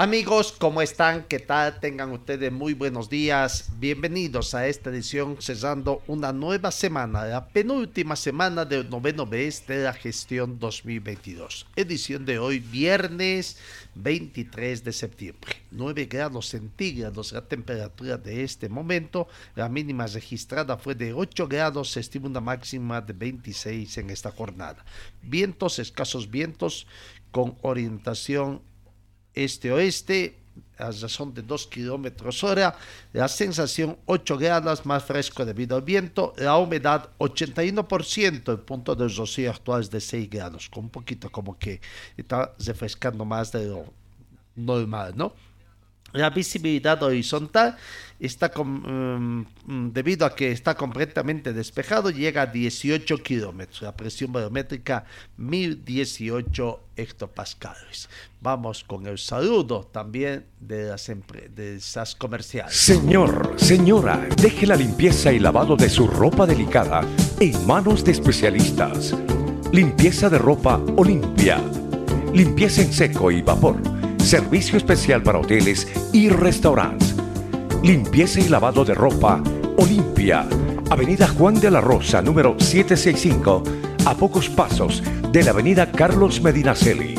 Amigos, ¿cómo están? ¿Qué tal? Tengan ustedes muy buenos días. Bienvenidos a esta edición cesando una nueva semana, la penúltima semana del noveno mes de la gestión 2022. Edición de hoy, viernes 23 de septiembre. 9 grados centígrados la temperatura de este momento. La mínima registrada fue de 8 grados. Se estima una máxima de 26 en esta jornada. Vientos, escasos vientos con orientación este-oeste, a razón de 2 kilómetros hora, la sensación 8 grados más fresco debido al viento, la humedad 81%, el punto de rocío actual es de 6 grados, con un poquito como que está refrescando más de lo normal, ¿no? La visibilidad horizontal está con, um, debido a que está completamente despejado, llega a 18 kilómetros. La presión barométrica 1018 hectopascales. Vamos con el saludo también de las empresas comerciales. Señor, señora, deje la limpieza y lavado de su ropa delicada en manos de especialistas. Limpieza de ropa Olimpia. Limpieza en seco y vapor Servicio especial para hoteles y restaurantes. Limpieza y lavado de ropa Olimpia. Avenida Juan de la Rosa, número 765, a pocos pasos de la Avenida Carlos Medinaceli.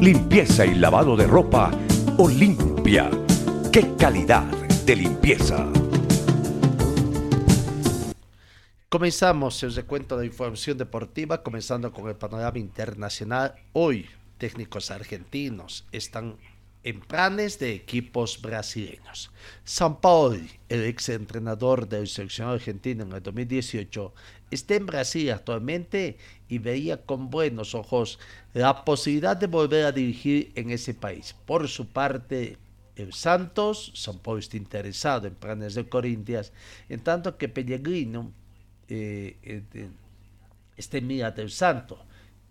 Limpieza y lavado de ropa Olimpia. ¡Qué calidad de limpieza! Comenzamos el recuento de información deportiva, comenzando con el panorama internacional. Hoy, técnicos argentinos están en planes de equipos brasileños. San Paoli, el ex entrenador del seleccionado argentino en el 2018, está en Brasil actualmente y veía con buenos ojos la posibilidad de volver a dirigir en ese país. Por su parte, el Santos, San Paoli está interesado en planes de Corintias, en tanto que Pellegrino eh, eh, está en mira del Santos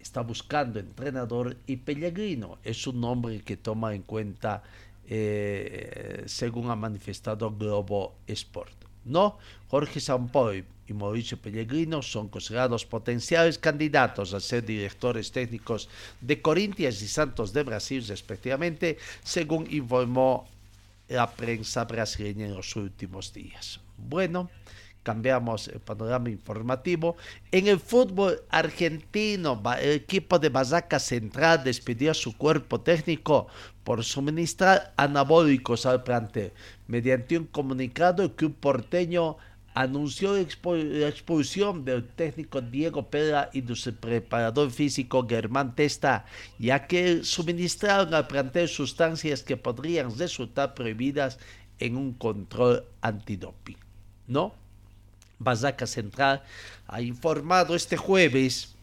está buscando entrenador y Pellegrino es un nombre que toma en cuenta eh, según ha manifestado Globo Sport. No, Jorge Sampoy y Mauricio Pellegrino son considerados potenciales candidatos a ser directores técnicos de Corinthians y Santos de Brasil respectivamente, según informó la prensa brasileña en los últimos días. Bueno, cambiamos el panorama informativo. En el fútbol argentino, el equipo de Bazaca Central despidió a su cuerpo técnico por suministrar anabólicos al plantel. Mediante un comunicado, el club porteño anunció la expulsión del técnico Diego Pera y de su preparador físico Germán Testa, ya que suministraron al plantel sustancias que podrían resultar prohibidas en un control antidoping. ¿No? Bazaca Central ha informado este jueves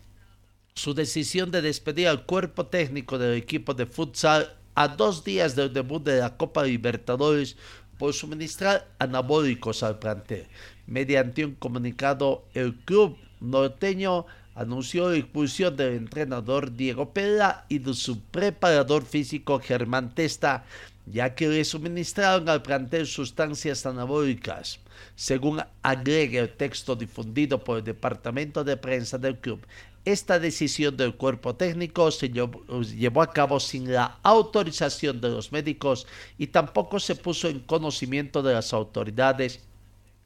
su decisión de despedir al cuerpo técnico del equipo de futsal a dos días del debut de la Copa Libertadores por suministrar anabólicos al plantel. Mediante un comunicado, el club norteño anunció la expulsión del entrenador Diego Pera y de su preparador físico Germán Testa, ya que le suministraron al plantel sustancias anabólicas. Según agrega el texto difundido por el Departamento de Prensa del club, esta decisión del cuerpo técnico se llevó a cabo sin la autorización de los médicos y tampoco se puso en conocimiento de las autoridades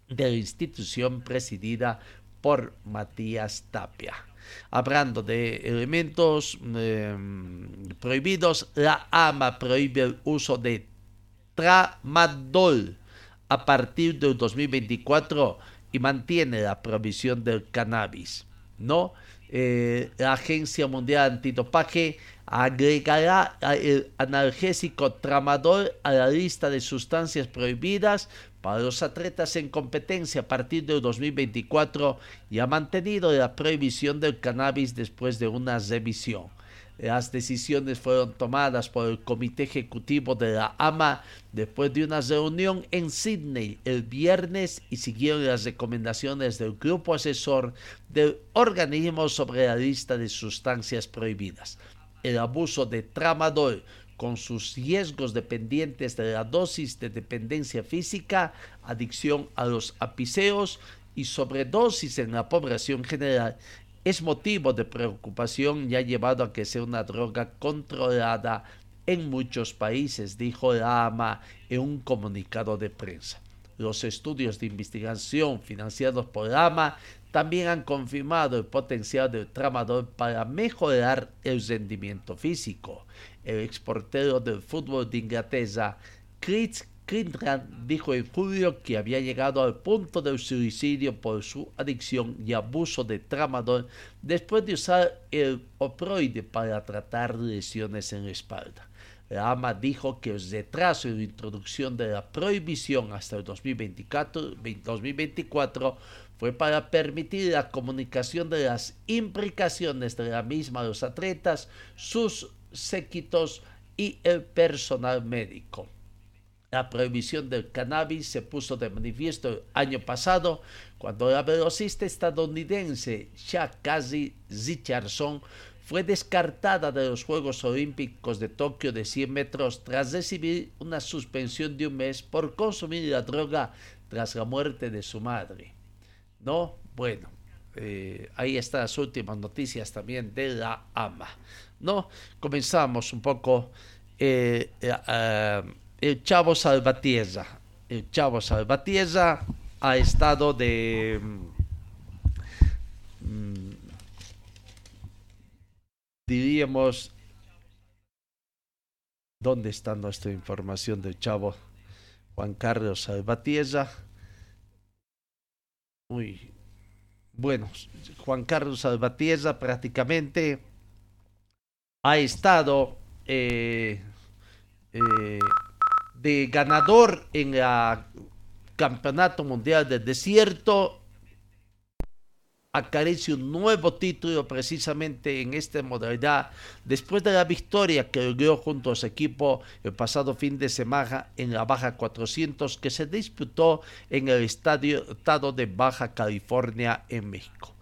de la institución presidida por Matías Tapia. Hablando de elementos em, prohibidos, la AMA prohíbe el uso de tramadol a partir del 2024 y mantiene la provisión del cannabis. ¿no? Eh, la Agencia Mundial Antidopaje agregará el analgésico tramador a la lista de sustancias prohibidas para los atletas en competencia a partir del 2024 y ha mantenido la prohibición del cannabis después de una revisión. Las decisiones fueron tomadas por el Comité Ejecutivo de la AMA después de una reunión en Sydney el viernes y siguieron las recomendaciones del Grupo Asesor del organismo sobre la lista de sustancias prohibidas. El abuso de tramadol con sus riesgos dependientes de la dosis de dependencia física, adicción a los apiceos y sobredosis en la población general es motivo de preocupación y ha llevado a que sea una droga controlada en muchos países, dijo la AMA en un comunicado de prensa. Los estudios de investigación financiados por la AMA también han confirmado el potencial del tramador para mejorar el rendimiento físico. El exportero del fútbol de Inglaterra, Chris Clinton dijo en julio que había llegado al punto del suicidio por su adicción y abuso de tramador después de usar el oproide para tratar lesiones en la espalda. La AMA dijo que el retraso en la introducción de la prohibición hasta el 2024, 2024 fue para permitir la comunicación de las implicaciones de la misma a los atletas, sus séquitos y el personal médico. La prohibición del cannabis se puso de manifiesto el año pasado cuando la velocista estadounidense Shakazi Richardson fue descartada de los Juegos Olímpicos de Tokio de 100 metros tras recibir una suspensión de un mes por consumir la droga tras la muerte de su madre. ¿No? Bueno, eh, ahí están las últimas noticias también de la AMA. ¿No? Comenzamos un poco. Eh, eh, el Chavo Salvatierra. El Chavo Salvatierra ha estado de... Mm, diríamos... ¿Dónde está nuestra información del Chavo Juan Carlos Salvatierra? Muy bueno, Juan Carlos Salvatierra prácticamente ha estado eh, eh, de ganador en el Campeonato Mundial del Desierto. Acaricia un nuevo título precisamente en esta modalidad después de la victoria que logró junto a su equipo el pasado fin de semana en la Baja 400 que se disputó en el estadio Estado de Baja California en México.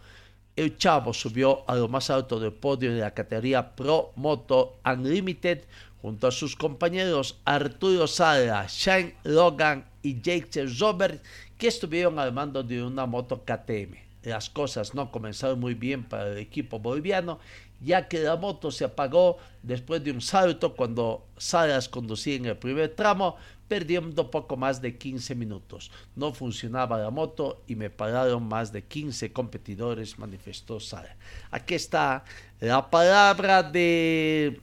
El Chavo subió a lo más alto del podio en la categoría Pro Moto Unlimited junto a sus compañeros Arturo Sala, Shane Logan y Jake Robert, que estuvieron al mando de una moto KTM. Las cosas no comenzaron muy bien para el equipo boliviano, ya que la moto se apagó después de un salto cuando Salas conducía en el primer tramo, perdiendo poco más de 15 minutos. No funcionaba la moto y me pararon más de 15 competidores, manifestó Salas. Aquí está la palabra de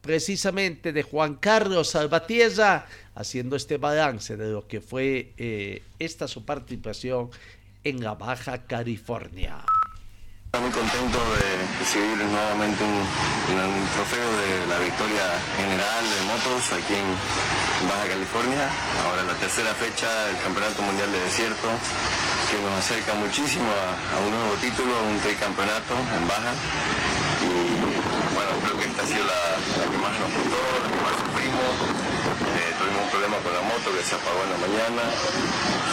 precisamente de Juan Carlos Salvatierra, haciendo este balance de lo que fue eh, esta su participación en la Baja California. Muy contento de recibir nuevamente un, trofeo de la victoria general de motos aquí en Baja California. Ahora la tercera fecha del Campeonato Mundial de Desierto que nos acerca muchísimo a, un nuevo título, un tricampeonato en Baja. Y bueno, creo que esta ha sido la, que más nos costó, la que más sufrimos. Eh, tuvimos un problema con la moto que se apagó en la mañana,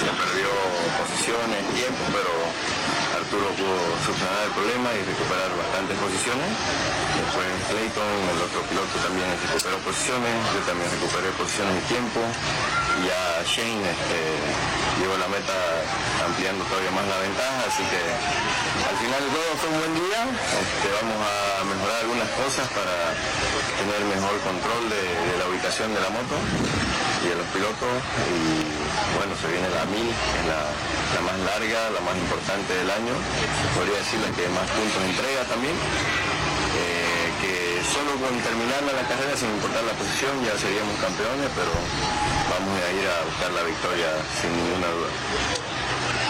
se perdió posiciones, tiempo, pero Arturo pudo solucionar el problema y recuperar bastantes posiciones. Después Clayton, el otro piloto también recuperó posiciones, yo también recuperé posiciones y tiempo. Y ya Shane este, llegó la meta ampliando todavía más la ventaja, así que al final de fue un buen día. Este, vamos a mejorar algunas cosas para tener mejor control de, la ubicación de la moto y de los pilotos. Y bueno, se viene la mil, es la, más larga, la más importante del año. Podría decir la que más puntos entrega también. Solo con terminar la carrera sin importar la posición ya seríamos campeones, pero vamos a ir a buscar la victoria sin ninguna duda.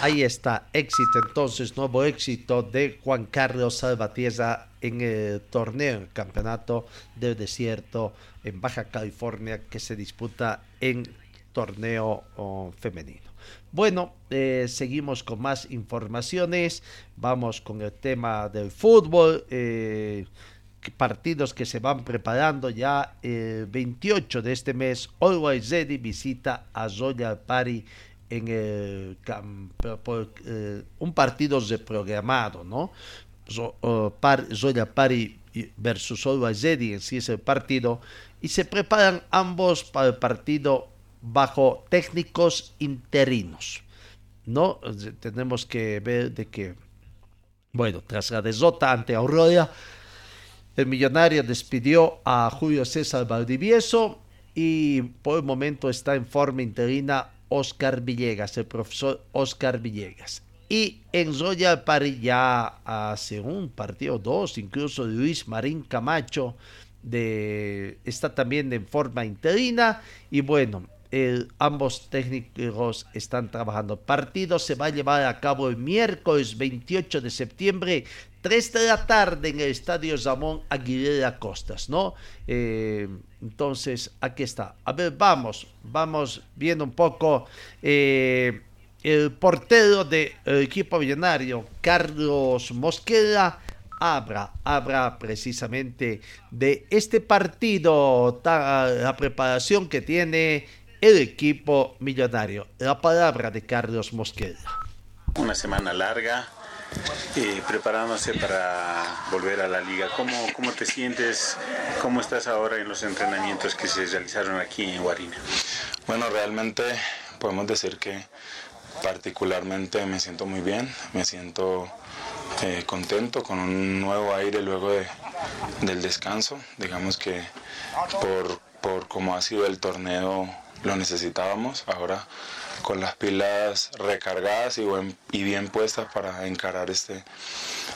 Ahí está, éxito entonces, nuevo éxito de Juan Carlos Salvatierra en el torneo, el campeonato del desierto en Baja California que se disputa en torneo oh, femenino. Bueno, eh, seguimos con más informaciones, vamos con el tema del fútbol. Eh, partidos que se van preparando ya el 28 de este mes. Always Ready visita a Royal Party en el por, eh, un partido reprogramado, ¿no? Royal Party versus Always Ready en sí es el partido y se preparan ambos para el partido bajo técnicos interinos. ¿no? Tenemos que ver de que, bueno, tras la derrota ante Aurora, el millonario despidió a Julio César Valdivieso y por el momento está en forma interina Oscar Villegas, el profesor Oscar Villegas. Y en Royal Party ya hace un partido, dos, incluso Luis Marín Camacho de, está también en forma interina. Y bueno, ambos técnicos están trabajando. Partido se va a llevar a cabo el miércoles 28 de septiembre, 3 de la tarde en el Estadio Ramón Aguilera Costas, ¿no? Eh, entonces, aquí está. A ver, vamos, vamos viendo un poco. Eh, el portero del equipo millonario, Carlos Mosquera, habla precisamente de este partido, la preparación que tiene el equipo millonario. La palabra de Carlos Mosqueda. Una semana larga, eh, preparándose para volver a la liga. ¿Cómo, ¿Cómo te sientes? ¿Cómo estás ahora en los entrenamientos que se realizaron aquí en Guarina? Bueno, realmente podemos decir que particularmente me siento muy bien, me siento eh, contento con un nuevo aire luego de, del descanso. Digamos que por, por cómo ha sido el torneo lo necesitábamos. Ahora con las pilas recargadas y, y bien puestas para encarar este,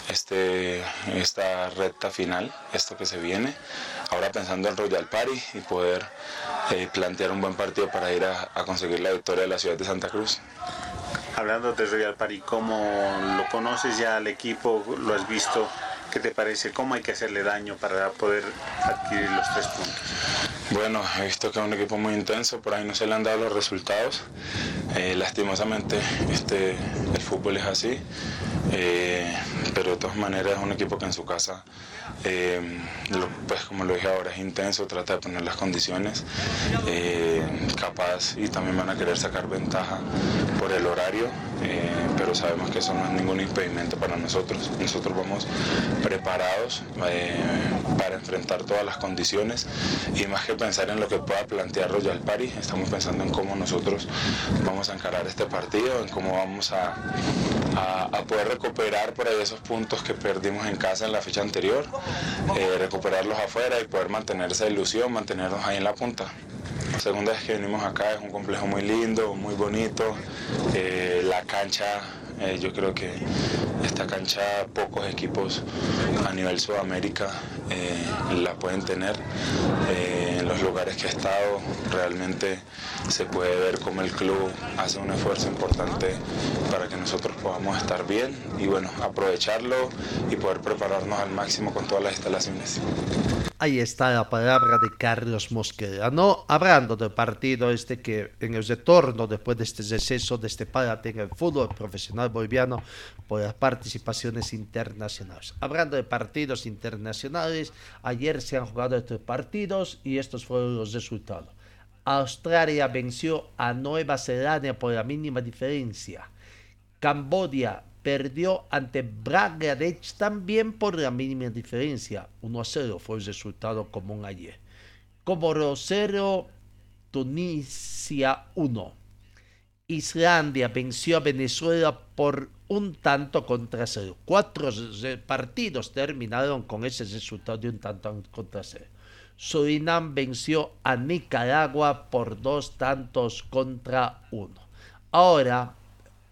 este, esta recta final, esto que se viene. Ahora pensando en Royal Party y poder eh, plantear un buen partido para ir a, a, conseguir la victoria de la ciudad de Santa Cruz. Hablando de Royal Party, ¿cómo lo conoces ya al equipo? ¿Lo has visto? ¿Qué te parece? ¿Cómo hay que hacerle daño para poder adquirir los tres puntos? Bueno, he visto que es un equipo muy intenso, por ahí no se le han dado los resultados. Eh, lastimosamente este, el fútbol es así, eh, pero de todas maneras es un equipo que en su casa, eh, pues como lo dije ahora, es intenso, trata de poner las condiciones, capaz y también van a querer sacar ventaja por el horario, pero sabemos que eso no es ningún impedimento para nosotros. Nosotros vamos preparados para enfrentar todas las condiciones y más que pensar en lo que pueda plantear Royal Party, estamos pensando en cómo nosotros vamos a encarar este partido, en cómo vamos a, poder recuperar por ahí esos puntos que perdimos en casa en la fecha anterior, eh, recuperarlos afuera y poder mantener esa ilusión, mantenernos ahí en la punta. La segunda vez que venimos acá es un complejo muy lindo, muy bonito, eh, la cancha eh, yo creo que esta cancha pocos equipos a nivel Sudamérica eh, la pueden tener. Eh, en los lugares que he estado realmente se puede ver cómo el club hace un esfuerzo importante para que nosotros podamos estar bien y bueno, aprovecharlo y poder prepararnos al máximo con todas las instalaciones. Ahí está la palabra de Carlos Mosquera, ¿no? Hablando del partido este que en el retorno después de este receso, de este parate en el fútbol profesional boliviano por las participaciones internacionales. Hablando de partidos internacionales, ayer se han jugado estos partidos y estos fueron los resultados. Australia venció a Nueva Zelanda por la mínima diferencia. Cambodia perdió ante Bangladesh también por la mínima diferencia. 1 a 0 fue el resultado común ayer. Comoro 0, Tunisia 1. Islandia venció a Venezuela por un tanto contra cero. Cuatro partidos terminaron con ese resultado de un tanto contra cero. Surinam venció a Nicaragua por dos tantos contra uno. Ahora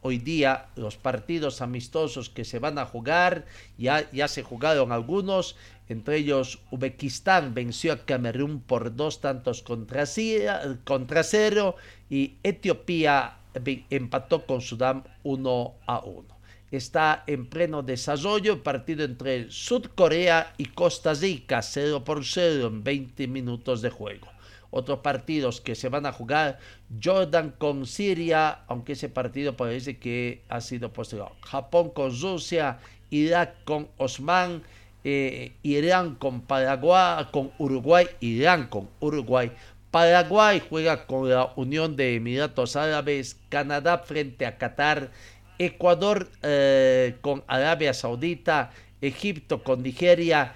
hoy día los partidos amistosos que se van a jugar, ya, ya se jugaron algunos, Entre ellos, Uzbekistán venció a Camerún por dos tantos contra, cero y Etiopía empató con Sudán 1 a 1. Está en pleno desarrollo el partido entre Sudcorea y Costa Rica, 0 por 0 en 20 minutos de juego. Otros partidos que se van a jugar, Jordan con Siria, aunque ese partido parece que ha sido postergado. Japón con Rusia, Irak con Osman, eh, Irán con Paraguay, con Uruguay, Irán con Uruguay. Paraguay juega con la Unión de Emiratos Árabes, Canadá frente a Qatar, Ecuador eh, con Arabia Saudita, Egipto con Nigeria,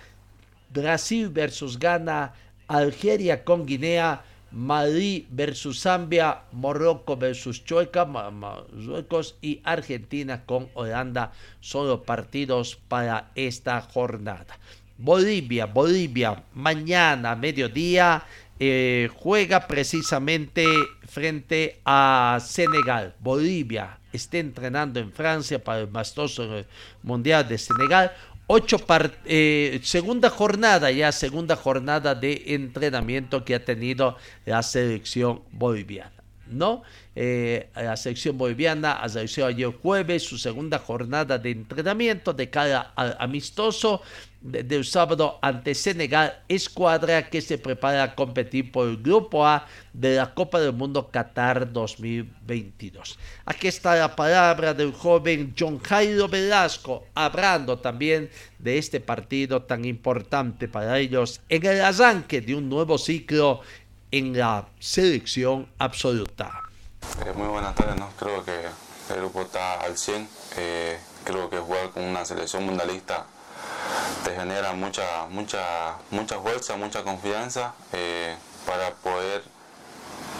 Brasil versus Ghana, Algeria con Guinea, Madrid versus Zambia, Morocco versus Chueca, Marruecos y Argentina con Holanda. Son los partidos para esta jornada. Bolivia, Bolivia, mañana, mediodía, eh, juega precisamente frente a Senegal. Bolivia está entrenando en Francia para el mastoso mundial de Senegal ocho eh, segunda jornada ya, segunda jornada de entrenamiento que ha tenido la selección boliviana. ¿No? Eh, la selección boliviana realizado ayer jueves su segunda jornada de entrenamiento de cara al amistoso del sábado ante Senegal, escuadra que se prepara a competir por el Grupo A de la Copa del Mundo Qatar 2022. Aquí está la palabra del joven John Jairo Velasco, hablando también de este partido tan importante para ellos en el arranque de un nuevo ciclo en la selección absoluta. Eh, muy buenas tardes, ¿no? creo que el grupo está al 100, eh, creo que jugar con una selección mundialista te genera mucha, mucha, mucha fuerza, mucha confianza eh, para poder,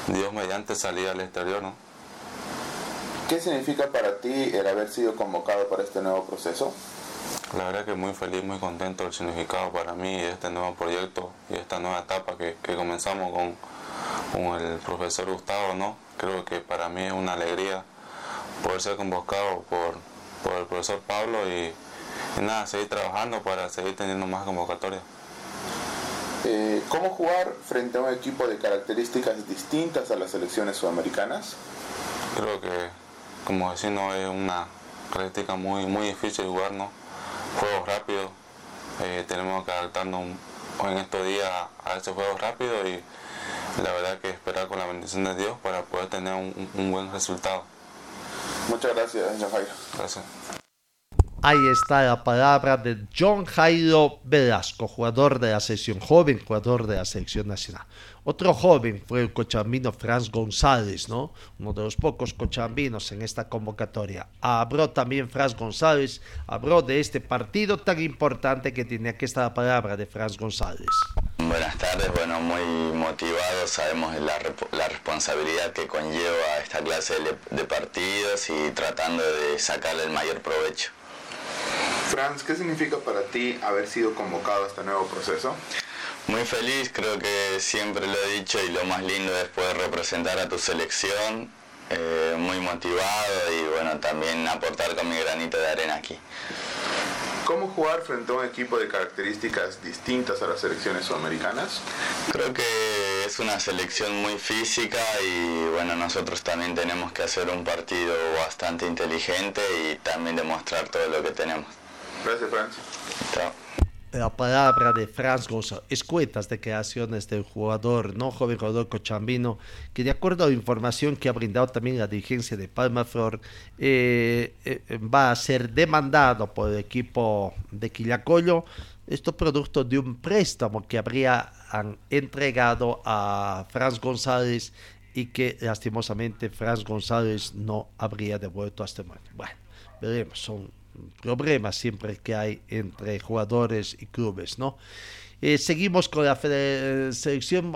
Dios mediante, salir al exterior. ¿no? ¿Qué significa para ti el haber sido convocado para este nuevo proceso? La verdad que muy feliz, muy contento del significado para mí de este nuevo proyecto y esta nueva etapa que, comenzamos con, con, el profesor Gustavo, ¿no? Creo que para mí es una alegría poder ser convocado por, por el profesor Pablo y, y nada, seguir trabajando para seguir teniendo más convocatorias. Eh, ¿Cómo jugar frente a un equipo de características distintas a las selecciones sudamericanas? Creo que, como no es una característica muy, muy difícil jugar, ¿no? Juegos rápidos, eh, tenemos que adaptarnos en estos días a esos juegos rápidos y la verdad que esperar con la bendición de Dios para poder tener un, buen resultado. Muchas gracias, Jairo. Gracias. Ahí está la palabra de John Jairo Velasco, jugador de la selección joven, jugador de la selección nacional. Otro joven fue el cochabambino Franz González, ¿no? Uno de los pocos cochabambinos en esta convocatoria. Habló también Franz González, habló de este partido tan importante que tiene aquí esta palabra de Franz González. Buenas tardes, bueno, muy motivado, sabemos la, la responsabilidad que conlleva esta clase de, de partidos y tratando de sacarle el mayor provecho. Franz, ¿qué significa para ti haber sido convocado a este nuevo proceso? Muy feliz, creo que siempre lo he dicho y lo más lindo después de representar a tu selección, eh, muy motivado y bueno, también aportar con mi granito de arena aquí. ¿Cómo jugar frente a un equipo de características distintas a las selecciones sudamericanas? Creo que es una selección muy física y bueno, nosotros también tenemos que hacer un partido bastante inteligente y también demostrar todo lo que tenemos. Gracias, Franz. La palabra de Franz González, escuetas declaraciones del jugador, no joven jugador cochambino, que de acuerdo a la información que ha brindado también la dirigencia de Palmaflor, eh, eh, va a ser demandado por el equipo de Quillacollo. Esto producto de un préstamo que habría entregado a Franz González y que lastimosamente Franz González no habría devuelto hasta el momento. Bueno, veremos, son problemas siempre que hay entre jugadores y clubes, ¿no? Eh, seguimos con la selección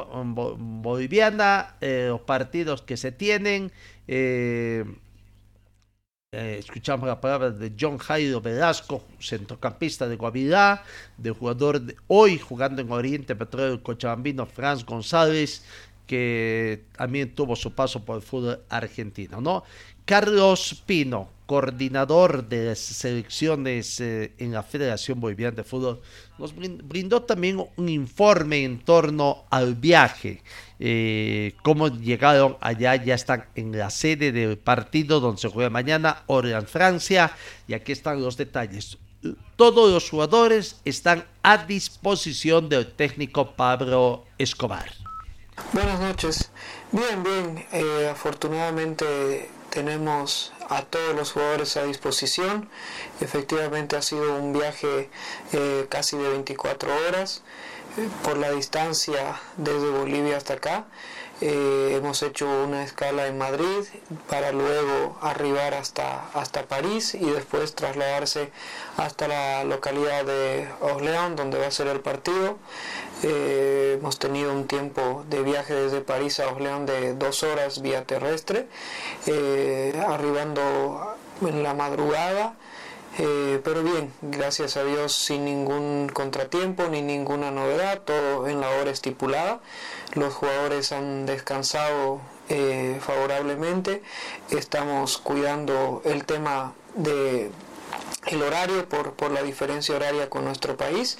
boliviana, eh, los partidos que se tienen. Eh, escuchamos la palabra de John Jairo Velasco, centrocampista de Guavirá, del jugador hoy jugando en Oriente Petróleo Cochabambino, Franz González, que también tuvo su paso por el fútbol argentino, ¿no? Carlos Pino, coordinador de las selecciones eh, en la Federación Boliviana de Fútbol, nos brindó también un informe en torno al viaje. Eh, cómo llegaron allá, ya están en la sede del partido donde se juega mañana, en Francia, y aquí están los detalles. Todos los jugadores están a disposición del técnico Pablo Escobar. Buenas noches. Bien, bien. Eh, afortunadamente tenemos a todos los jugadores a disposición. Efectivamente ha sido un viaje eh, casi de 24 horas eh, por la distancia desde Bolivia hasta acá. Eh, hemos hecho una escala en Madrid para luego arribar hasta, hasta París y después trasladarse hasta la localidad de Orléans donde va a ser el partido. Eh, hemos tenido un tiempo de viaje desde París a Orléans de dos horas vía terrestre, eh, arribando en la madrugada. pero bien, gracias a Dios sin ningún contratiempo ni ninguna novedad, todo en la hora estipulada los jugadores han descansado eh, favorablemente, estamos cuidando el tema de el horario por, la diferencia horaria con nuestro país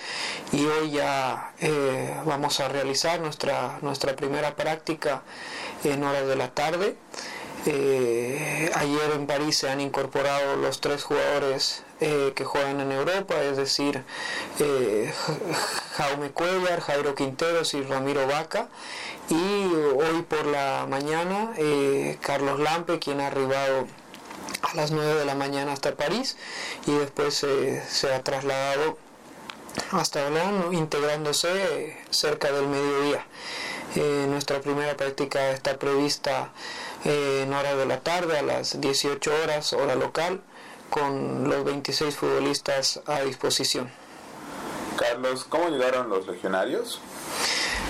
y hoy ya eh, vamos a realizar nuestra, nuestra primera práctica en horas de la tarde. Eh, ayer en París se han incorporado los tres jugadores eh, que juegan en Europa, es decir, eh, Jaume Cuellar, Jairo Quinteros y Ramiro Vaca. Y hoy por la mañana, Carlos Lampe, quien ha arribado a las 9 de la mañana hasta París y después se ha trasladado hasta Orlando, integrándose cerca del mediodía. nuestra primera práctica está prevista eh, en hora de la tarde a las 18 horas hora local con los 26 futbolistas a disposición. Carlos, ¿cómo llegaron los legionarios?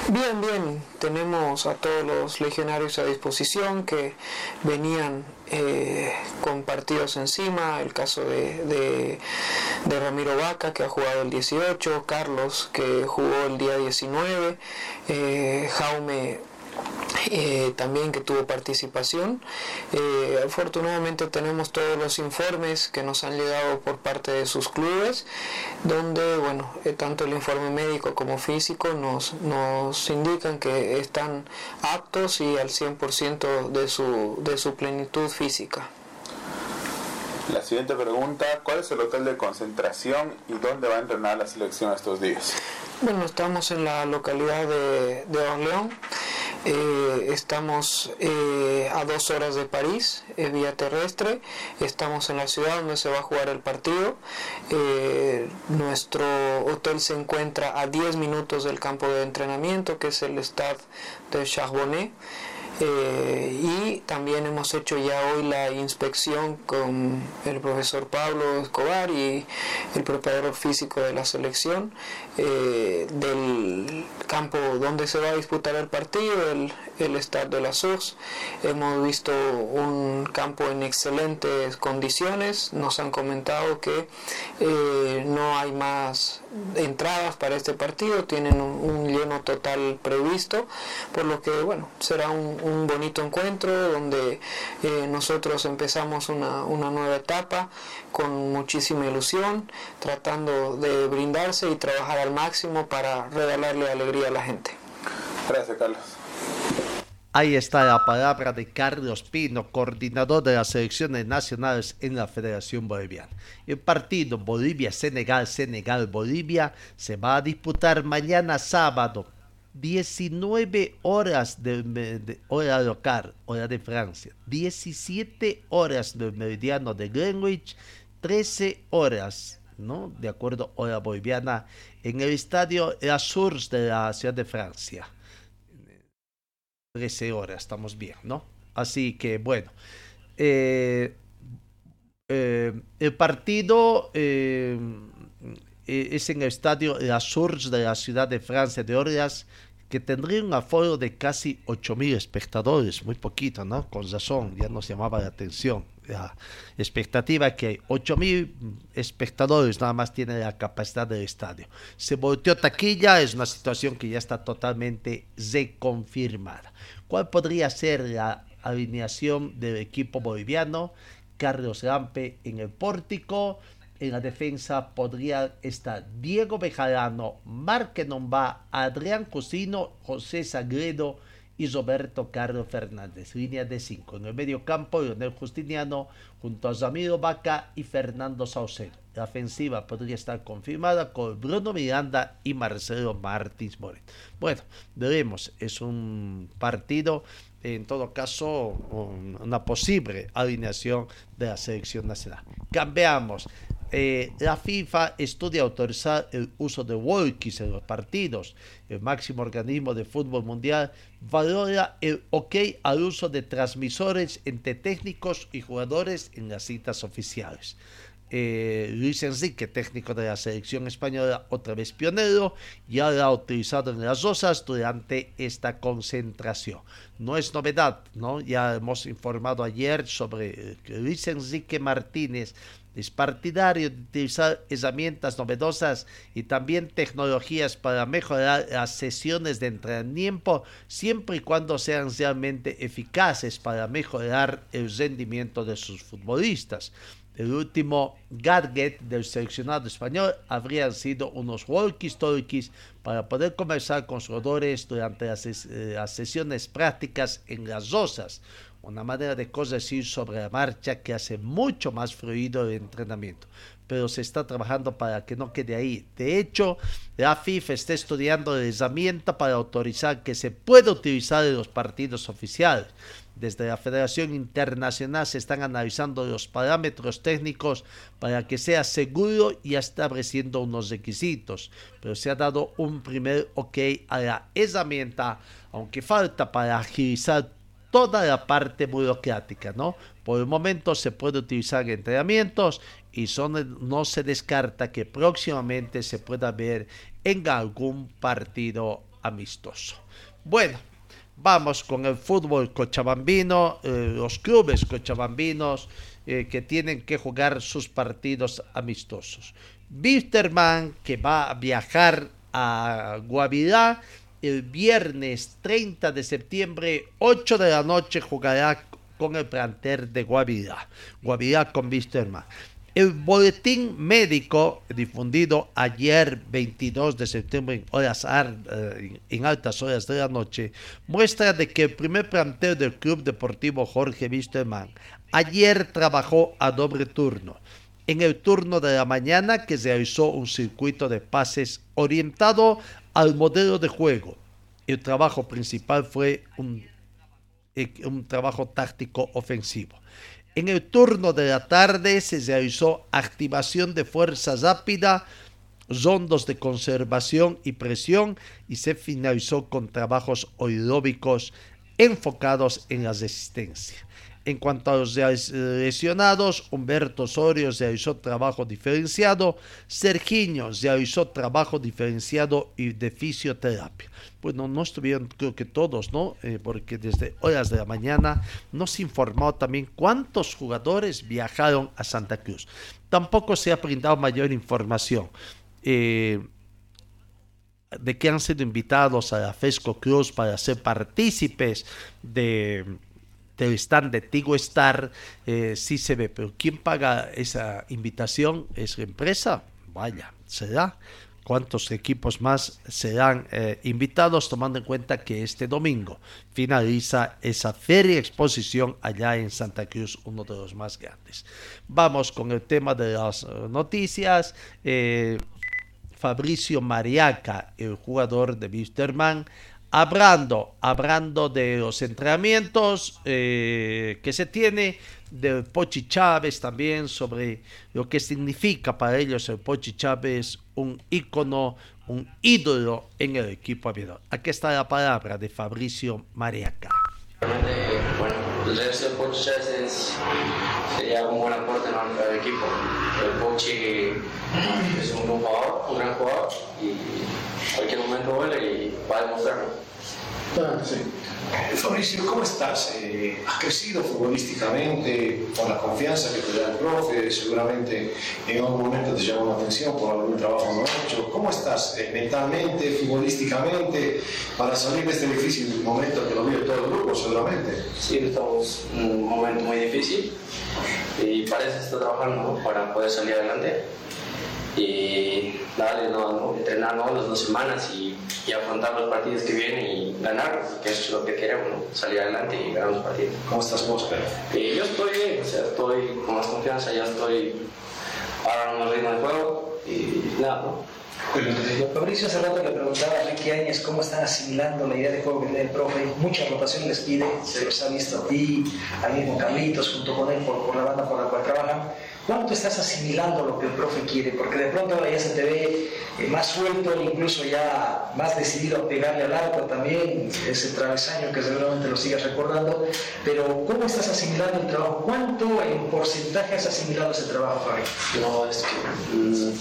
Bien, bien, tenemos a todos los legionarios a disposición que venían eh, con partidos encima, el caso de, de, Ramiro Vaca que ha jugado el 18, Carlos que jugó el día 19, eh, Jaume eh, también que tuvo participación. Eh, afortunadamente tenemos todos los informes que nos han llegado por parte de sus clubes, donde bueno, eh, tanto el informe médico como físico nos, nos indican que están aptos y al 100% de su, de su plenitud física. La siguiente pregunta, ¿cuál es el hotel de concentración y dónde va a entrenar la selección estos días? Bueno, estamos en la localidad de, de Orleón. Eh, estamos eh, a dos horas de París, en vía terrestre. Estamos en la ciudad donde se va a jugar el partido. Eh, nuestro hotel se encuentra a 10 minutos del campo de entrenamiento, que es el Stade de Charbonnet. Eh, y también hemos hecho ya hoy la inspección con el profesor Pablo Escobar y el preparador físico de la selección eh, del campo donde se va a disputar el partido, el, el de la SURS. Hemos visto un campo en excelentes condiciones. Nos han comentado que eh, no hay más entradas para este partido, tienen un, lleno total previsto, por lo que bueno, será un, bonito encuentro donde eh, nosotros empezamos una nueva etapa con muchísima ilusión, tratando de brindarse y trabajar al máximo para regalarle alegría a la gente. Gracias, Carlos. Ahí está la palabra de Carlos Pino, coordinador de las selecciones nacionales en la Federación Boliviana. El partido Bolivia-Senegal, Senegal-Bolivia se va a disputar mañana sábado, 19 horas de, hora local, hora de Francia, 17 horas del meridiano de Greenwich, 13 horas, ¿no? De acuerdo a hora boliviana, en el estadio La Source de la ciudad de Francia. 13 horas, estamos bien, ¿no? Así que bueno, eh, eh, el partido eh, es en el estadio La Source de la ciudad de Francia de Orleans, que tendría un aforo de casi 8.000 espectadores, muy poquito, ¿no? Con razón, ya nos llamaba la atención la expectativa que hay 8.000 espectadores nada más tiene la capacidad del estadio. Se volteó taquilla, es una situación que ya está totalmente reconfirmada. ¿Cuál podría ser la alineación del equipo boliviano. Carlos Lampe en el pórtico. En la defensa podría estar Diego Bejarano, Marque Nomba, Adrián Cosino, José Sagredo y Roberto Carlos Fernández. Línea de 5. En el medio campo, Leonel Justiniano junto a Zamiro Vaca y Fernando Saucedo. La ofensiva podría estar confirmada con Bruno Miranda y Marcelo Martins Moreno. Bueno, veremos. Es un partido, en todo caso, una posible alineación de la selección nacional. Cambiamos. Eh, la FIFA estudia autorizar el uso de walkies en los partidos. El máximo organismo de fútbol mundial valora el ok al uso de transmisores entre técnicos y jugadores en las citas oficiales. Eh, Luis Enrique, técnico de la selección española, otra vez pionero, ya lo ha utilizado en las Rosas durante esta concentración. No es novedad, ¿no? Ya hemos informado ayer sobre que Luis Enrique Martínez es partidario de utilizar herramientas novedosas y también tecnologías para mejorar las sesiones de entrenamiento siempre y cuando sean realmente eficaces para mejorar el rendimiento de sus futbolistas. El último gadget del seleccionado español habrían sido unos walkies-talkies para poder conversar con jugadores durante las, eh, sesiones prácticas en las rosas una manera de corregir sobre la marcha que hace mucho más fluido el entrenamiento. Pero se está trabajando para que no quede ahí. De hecho, la FIFA está estudiando la herramienta para autorizar que se pueda utilizar en los partidos oficiales. Desde la Federación Internacional se están analizando los parámetros técnicos para que sea seguro y estableciendo unos requisitos. Pero se ha dado un primer ok a la herramienta, aunque falta para agilizar toda la parte burocrática, ¿no? Por el momento se puede utilizar en entrenamientos y son, no se descarta que próximamente se pueda ver en algún partido amistoso. Bueno, vamos con el fútbol cochabambino, eh, los clubes cochabambinos eh, que tienen que jugar sus partidos amistosos. Wisterman, que va a viajar a Guavirá, el viernes 30 de septiembre, 8 de la noche, jugará con el planter de Guavirá. Guavirá con Wisterman. El boletín médico difundido ayer 22 de septiembre en, horas, eh, en altas horas de la noche muestra de que el primer plantel del Club Deportivo Jorge Wisterman ayer trabajó a doble turno. En el turno de la mañana que se realizó un circuito de pases orientado al modelo de juego. El trabajo principal fue un, eh, un trabajo táctico ofensivo. En el turno de la tarde se realizó activación de fuerza rápida, rondos de conservación y presión y se finalizó con trabajos aeróbicos enfocados en la resistencia. En cuanto a los lesionados, Humberto Osorio realizó trabajo diferenciado, Sergiño realizó trabajo diferenciado y de fisioterapia. Bueno, no estuvieron creo que todos, ¿no? Eh, porque desde horas de la mañana nos informó también cuántos jugadores viajaron a Santa Cruz. Tampoco se ha brindado mayor información. Eh, de que han sido invitados a la FESCO Cruz para ser partícipes de del stand de Tigo Star eh, sí se ve, pero ¿quién paga esa invitación? ¿Es la empresa? Vaya, será. ¿Cuántos equipos más serán eh, invitados tomando en cuenta que este domingo finaliza esa feria exposición allá en Santa Cruz, uno de los más grandes? Vamos con el tema de las eh, noticias. Fabricio Mariaca, el jugador de Wisterman, hablando, hablando de los entrenamientos eh, que se tiene, de Pochi Chávez también, sobre lo que significa para ellos el Pochi Chávez, un ícono, un ídolo en el equipo aviador. Aquí está la palabra de Fabricio Mariaca. Bueno, el regreso de Pochi Chávez sería un buen aporte ¿no? al equipo. El Pochi es un, buen jugador, un gran jugador y cualquier momento vuelve y va a demostrarlo. Sí. Fabricio, ¿cómo estás? Eh, has crecido futbolísticamente con la confianza que te da el profe, seguramente en algún momento te llamó la atención por algún trabajo no hecho. ¿Cómo estás eh, mentalmente, futbolísticamente, para salir de este difícil momento que lo vive todo el grupo, seguramente? Sí, estamos en un momento muy difícil y parece que está trabajando para poder salir adelante y darle, no, entrenar las dos semanas y, afrontar los partidos que vienen y ganar, que eso es lo que queremos, salir adelante y ganar los partidos. ¿Cómo estás vos, Pedro? Y yo estoy bien, o sea, estoy con más confianza, ya estoy ahora en ritmo de juego y nada, ¿no? Fabricio hace rato le preguntaba a Ricky Áñez cómo están asimilando la idea de juego que tiene el profe. Mucha rotación les pide, se los ha visto a ti, al mismo Carlitos, junto con él por, por la banda por la cual trabajan. ¿Cuánto estás asimilando lo que el profe quiere? Porque de pronto ahora ya se te ve eh, más suelto, incluso ya más decidido a pegarle al arco también, ese travesaño que seguramente lo sigas recordando. Pero ¿cómo estás asimilando el trabajo? ¿Cuánto en porcentaje has asimilado ese trabajo, Fabi? No, es que. Mm,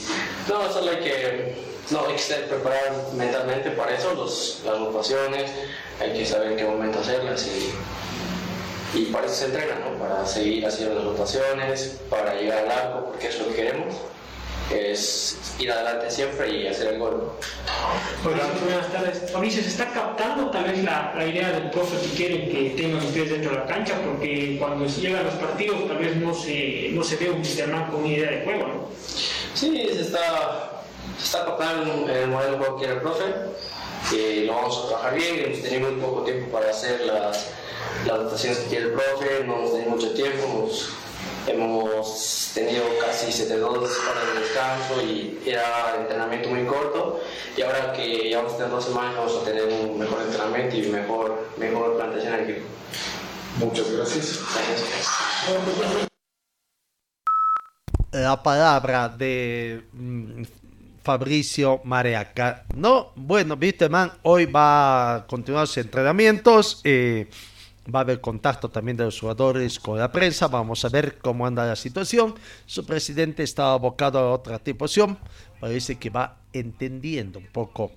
no, solo hay que. No, hay que estar preparado mentalmente para eso, las rotaciones, hay que saber en qué momento hacerlas y y para eso se entrena, ¿no? para seguir haciendo las rotaciones, para llegar al arco, porque es lo que queremos, es ir adelante siempre y hacer el gol. buenas tardes. Mauricio, ¿se está captando tal vez la, la, idea del profe que quieren que tengan ustedes dentro de la cancha? Porque cuando llegan los partidos tal vez no se, no se ve un Misterman con una idea de juego, ¿no? Sí, se está, se está captando el modelo de juego que quiere el profe, que lo vamos a trabajar bien, hemos tenido muy poco tiempo para hacer las las dotaciones que quiere el profe, no hemos tenido mucho tiempo, hemos, tenido casi 72 horas de descanso y era entrenamiento muy corto y ahora que ya vamos a tener dos semanas vamos a tener un mejor entrenamiento y mejor, mejor plantación en equipo. Muchas gracias. La palabra de mm, Fabricio Mareaca. No, bueno, viste, man, hoy va a continuar sus entrenamientos. Eh, Va a haber contacto también de los jugadores con la prensa. Vamos a ver cómo anda la situación. Su presidente está abocado a otra situación. Parece que va entendiendo un poco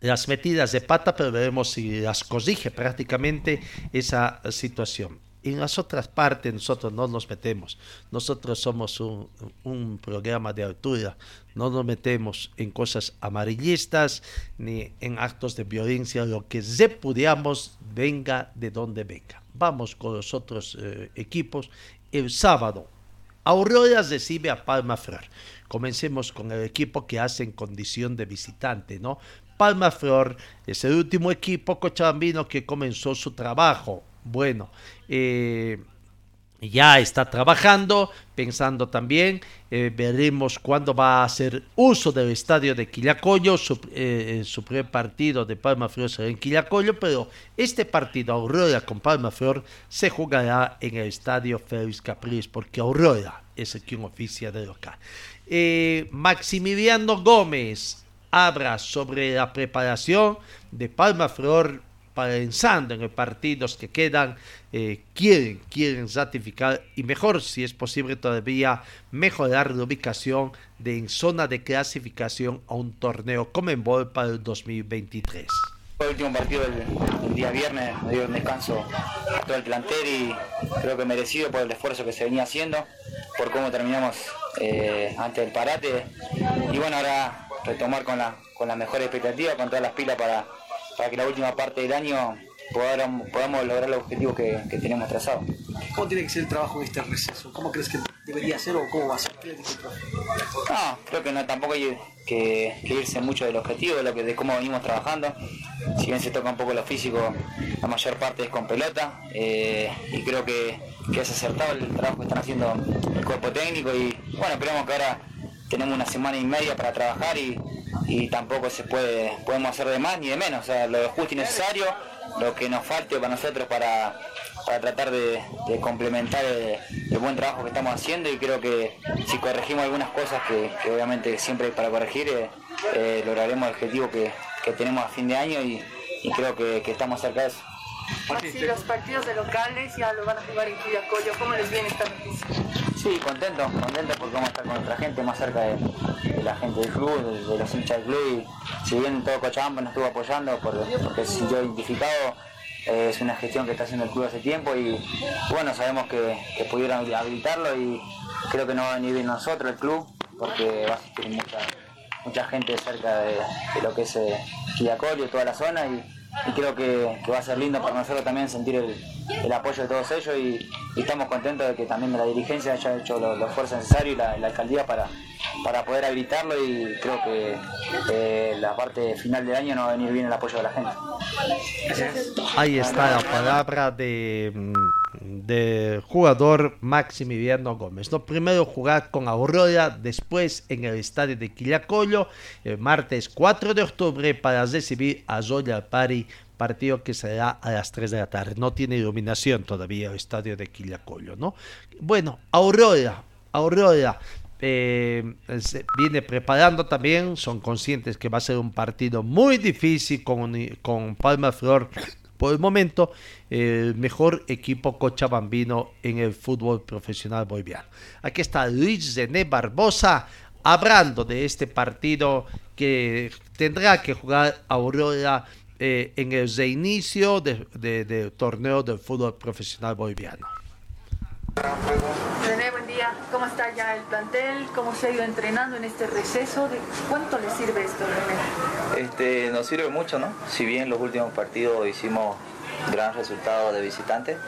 las metidas de pata, pero veremos si las corrige prácticamente esa situación. En las otras partes nosotros no nos metemos. Nosotros somos un, programa de altura. No nos metemos en cosas amarillistas ni en actos de violencia. Lo que repudiamos venga de donde venga. Vamos con los otros eh, equipos. El sábado, Aurora recibe a Palma Flor. Comencemos con el equipo que hace en condición de visitante, ¿no? Palma Flor es el último equipo cochabambino que comenzó su trabajo bueno, eh, ya está trabajando, pensando también, eh, veremos cuándo va a hacer uso del estadio de Quillacoyo, su, eh, su primer partido de Palma Flor será en Quillacoyo, pero este partido Aurora con Palma Flor se jugará en el estadio Félix Capriles, porque Aurora es el quien oficia de local. Maximiliano Gómez habla sobre la preparación de Palma Flor pensando en los partidos que quedan, eh, quieren, quieren ratificar y mejor, si es posible todavía, mejorar la ubicación de en zona de clasificación a un torneo Comenbol para el 2023. el último partido el, día viernes, me dio un descanso a todo el plantel y creo que merecido por el esfuerzo que se venía haciendo, por cómo terminamos eh, antes del parate y bueno, ahora retomar con la, con la mejor expectativa, con todas las pilas para para que la última parte del año podamos, podamos lograr el objetivo que, tenemos trazado. ¿Cómo tiene que ser el trabajo de este receso? ¿Cómo crees que debería ser o cómo va a ser? No, creo que no, tampoco hay que, irse mucho del objetivo, de, lo que, de cómo venimos trabajando. Si bien se toca un poco lo físico, la mayor parte es con pelota eh, y creo que, que es acertado el trabajo que están haciendo el cuerpo técnico y bueno, esperamos que ahora tenemos una semana y media para trabajar y, y tampoco se puede podemos hacer de más ni de menos, o sea, lo justo y necesario, lo que nos falte para nosotros para, para tratar de, complementar el, buen trabajo que estamos haciendo y creo que si corregimos algunas cosas que, obviamente siempre hay para corregir, eh, eh, lograremos el objetivo que, tenemos a fin de año y, creo que, estamos cerca de eso. Así los partidos de locales ya lo van a jugar en Cuyacoyo, ¿cómo les viene esta noticia? Sí, contento, contento porque vamos a estar con nuestra gente, más cerca de, la gente del club, de, los hinchas del club. Y si bien todo Cochabamba nos estuvo apoyando porque, porque se sintió identificado, eh, es una gestión que está haciendo el club hace tiempo y bueno, sabemos que, pudieron habilitarlo y creo que no va a venir bien nosotros el club porque va a asistir mucha, mucha gente cerca de, lo que es eh, Quillacolio, toda la zona y, creo que, va a ser lindo para nosotros también sentir el, apoyo de todos ellos y, estamos contentos de que también la dirigencia haya hecho los, esfuerzos necesarios y la alcaldía para, para poder habilitarlo y creo que eh, la parte final del año no va a venir bien el apoyo de la gente. Ahí está la palabra de, mm, de jugador Maximiliano Gómez. ¿no? Primero jugar con Aurora, después en el estadio de Quillacollo, el martes 4 de octubre para recibir a Zoya Pari partido que será a las 3 de la tarde. No tiene iluminación todavía el estadio de Quillacollo, ¿no? Bueno, Aurora, Aurora, eh, viene preparando también, son conscientes que va a ser un partido muy difícil con, con Palma Flor. Por el momento, el mejor equipo cochabambino en el fútbol profesional boliviano. Aquí está Luis Zené Barbosa hablando de este partido que tendrá que jugar Aurora eh, en el reinicio del torneo del fútbol profesional boliviano. ¿Cómo está ya el plantel? ¿Cómo se ha ido entrenando en este receso? ¿De ¿Cuánto le sirve esto? Este, nos sirve mucho, ¿no? Si bien los últimos partidos hicimos gran resultado de visitantes,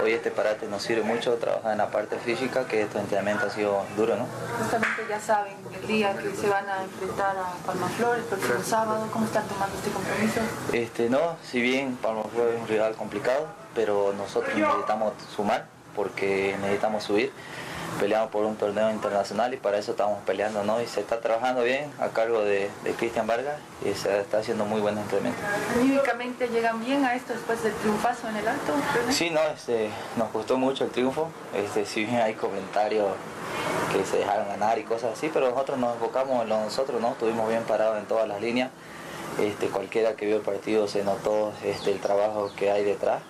hoy este parate nos sirve mucho trabajar en la parte física, que este entrenamiento ha sido duro, ¿no? Justamente ya saben el día que se van a enfrentar a Palmaflor el próximo sábado, ¿cómo están tomando este compromiso? Este, no, si bien Palmaflor es un rival complicado, pero nosotros necesitamos sumar porque necesitamos subir. Peleamos por un torneo internacional y para eso estamos peleando, ¿no? Y se está trabajando bien a cargo de, Cristian Vargas y se está haciendo muy buen entrenamiento. ¿Anímicamente llegan bien a esto después del triunfazo en el alto? Sí, no, este, nos gustó mucho el triunfo. Este, si bien hay comentarios que se dejaron ganar y cosas así, pero nosotros nos enfocamos en lo nosotros, ¿no? Estuvimos bien parados en todas las líneas. Este, cualquiera que vio el partido se notó este, el trabajo que hay detrás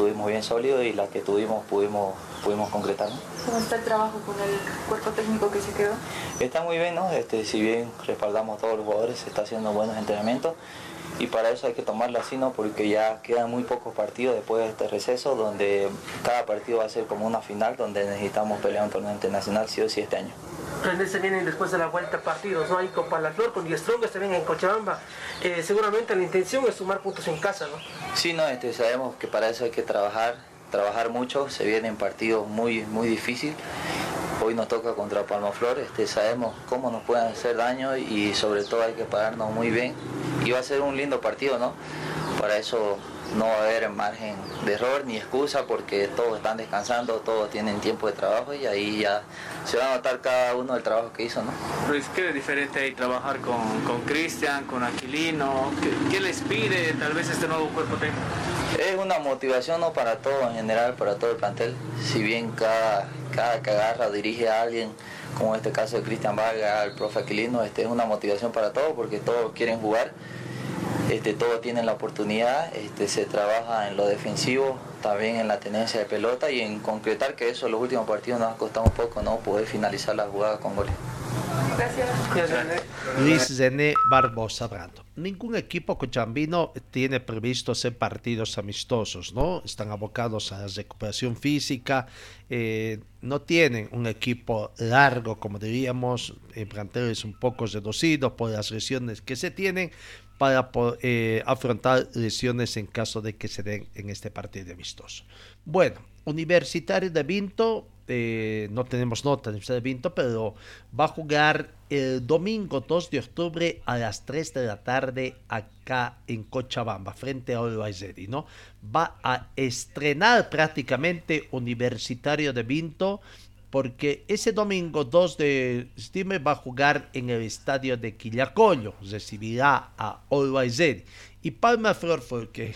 estuvimos bien sólidos y la que tuvimos pudimos, pudimos concretar. ¿Cómo está el trabajo con el cuerpo técnico que se quedó? Está muy bien, ¿no? Este, si bien respaldamos a todos los jugadores, se está haciendo buenos entrenamientos y para eso hay que tomarlo así, ¿no? Porque ya quedan muy pocos partidos después de este receso, donde cada partido va a ser como una final, donde necesitamos pelear un torneo internacional sí o sí este año. Se vienen después de la vuelta partidos, ¿no? Hay con Palaflor, con Diestrong, también en Cochabamba. Eh, seguramente la intención es sumar puntos en casa, ¿no? Sí, no, este, sabemos que para eso hay que trabajar, trabajar mucho, se vienen partidos muy, muy difíciles. Hoy nos toca contra Palmaflor, este, sabemos cómo nos pueden hacer daño y sobre todo hay que pararnos muy bien. Y va a ser un lindo partido, ¿no? Para eso no va a haber margen de error ni excusa porque todos están descansando, todos tienen tiempo de trabajo y ahí ya se va a notar cada uno el trabajo que hizo, ¿no? Luis, ¿qué diferente ahí trabajar con Cristian, con, Aquilino? ¿Qué, les pide tal vez este nuevo cuerpo técnico? Es una motivación ¿no? para todo en general, para todo el plantel. Si bien cada, cada que agarra dirige a alguien, como en este caso de Cristian Vargas, el profe Aquilino, este, es una motivación para todos porque todos quieren jugar este, todos tienen la oportunidad, este, se trabaja en lo defensivo, también en la tenencia de pelota y en concretar que eso los últimos partidos nos ha costado un poco, ¿no? Poder finalizar la jugada con goles. Gracias. Luis Zené Barbosa Brando. Ningún equipo cochambino tiene previsto hacer partidos amistosos, ¿no? Están abocados a la recuperación física, eh, no tienen un equipo largo, como diríamos, en planteles un poco reducidos por las lesiones que se tienen, para eh, afrontar lesiones en caso de que se den en este partido amistoso. Bueno, Universitario de Vinto, eh, no tenemos nota de Vinto, pero va a jugar el domingo 2 de octubre a las 3 de la tarde acá en Cochabamba, frente a Olvaizeri, ¿no? Va a estrenar prácticamente Universitario de Vinto porque ese domingo 2 de septiembre va a jugar en el estadio de Quillacollo, recibirá a Always Y Palma Flor que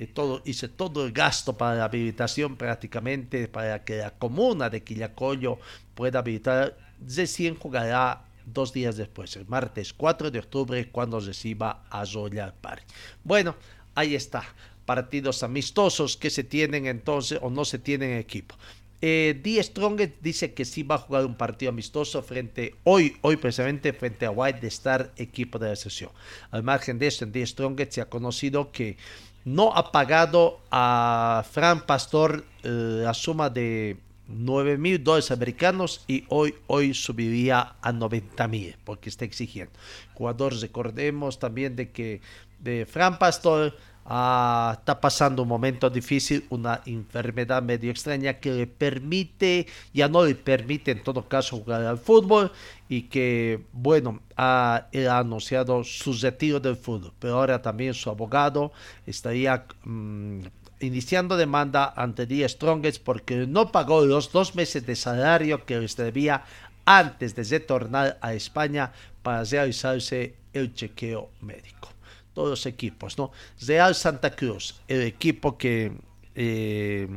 eh, hice todo el gasto para la habilitación prácticamente para que la comuna de Quillacollo pueda habilitar. Recién jugará dos días después, el martes 4 de octubre, cuando reciba a Royal Park. Bueno, ahí está. Partidos amistosos que se tienen entonces o no se tienen equipo. eh, Die Strongest dice que sí va a jugar un partido amistoso frente, hoy, hoy precisamente frente a White Star, equipo de la sesión. Al margen de eso, en Die Strongest se ha conocido que no ha pagado a Fran Pastor eh, la suma de 9 mil dólares americanos y hoy, hoy subiría a 90 mil porque está exigiendo. Jugadores, recordemos también de que de Fran Pastor Ah, está pasando un momento difícil, una enfermedad medio extraña que le permite, ya no le permite en todo caso jugar al fútbol y que, bueno, ha, anunciado su retiro del fútbol, pero ahora también su abogado estaría mm, iniciando demanda ante The Strongest porque no pagó los dos meses de salario que les debía antes de retornar a España para realizarse el chequeo médico todos los equipos, ¿no? Real Santa Cruz, el equipo que eh,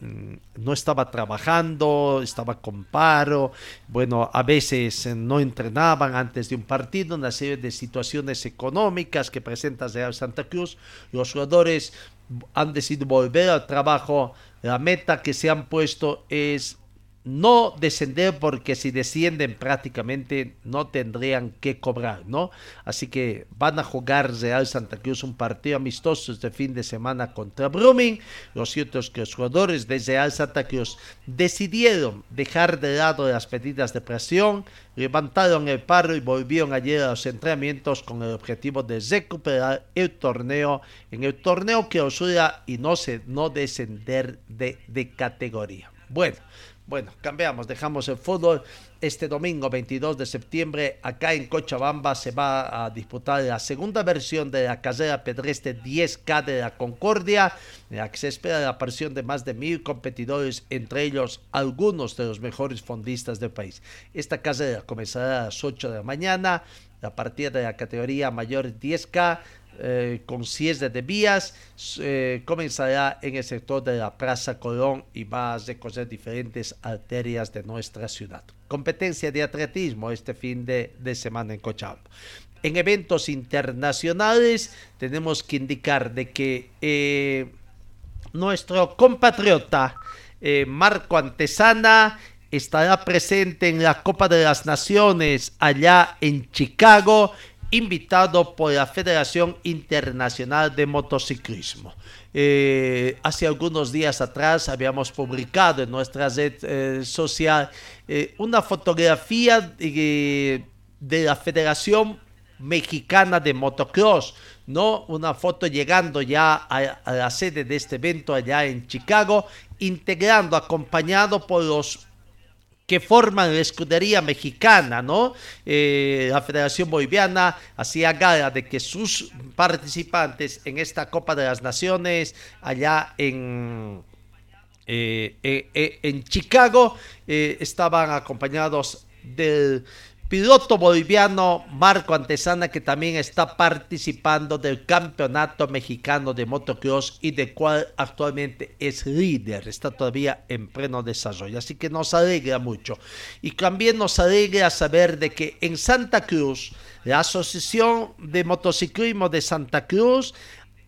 mm, no estaba trabajando, estaba con paro, bueno, a veces no entrenaban antes de un partido, una serie de situaciones económicas que presenta Real Santa Cruz, los jugadores han decidido volver al trabajo, la meta que se han puesto es no descender porque si descienden prácticamente no tendrían que cobrar, ¿no? Así que van a jugar Real Santa Cruz un partido amistoso este fin de semana contra Brumming. Lo cierto es que los jugadores de Real Santa Cruz decidieron dejar de lado las medidas de presión, levantaron el paro y volvieron ayer a los entrenamientos con el objetivo de recuperar el torneo en el torneo que osura y no, se, no descender de, de categoría. Bueno, bueno, cambiamos, dejamos el fútbol. Este domingo 22 de septiembre, acá en Cochabamba, se va a disputar la segunda versión de la carrera pedestre 10K de la Concordia, en la que se espera la aparición de más de mil competidores, entre ellos algunos de los mejores fondistas del país. Esta carrera comenzará a las 8 de la mañana. La partida de la categoría mayor 10K eh, con cierre de vías, eh, comenzará en el sector de la Plaza Colón y va a recorrer diferentes arterias de nuestra ciudad. Competencia de atletismo este fin de, semana en Cochabamba. En eventos internacionales tenemos que indicar de que eh, nuestro compatriota Marco Antesana estará presente en la Copa de las Naciones allá en Chicago invitado por la Federación Internacional de Motociclismo. Eh, hace algunos días atrás habíamos publicado en nuestra red eh, social eh, una fotografía de, la Federación Mexicana de Motocross, ¿no? Una foto llegando ya a, a la sede de este evento allá en Chicago, integrando, acompañado por los que forman la escudería mexicana, ¿no? Eh, la Federación Boliviana hacía gala de que sus participantes en esta Copa de las Naciones allá en, eh, eh, en Chicago estaban acompañados del piloto boliviano Marco Antesana que también está participando del campeonato mexicano de motocross y de cual actualmente es líder, está todavía en pleno desarrollo, así que nos alegra mucho. Y también nos alegra saber de que en Santa Cruz, la Asociación de Motociclismo de Santa Cruz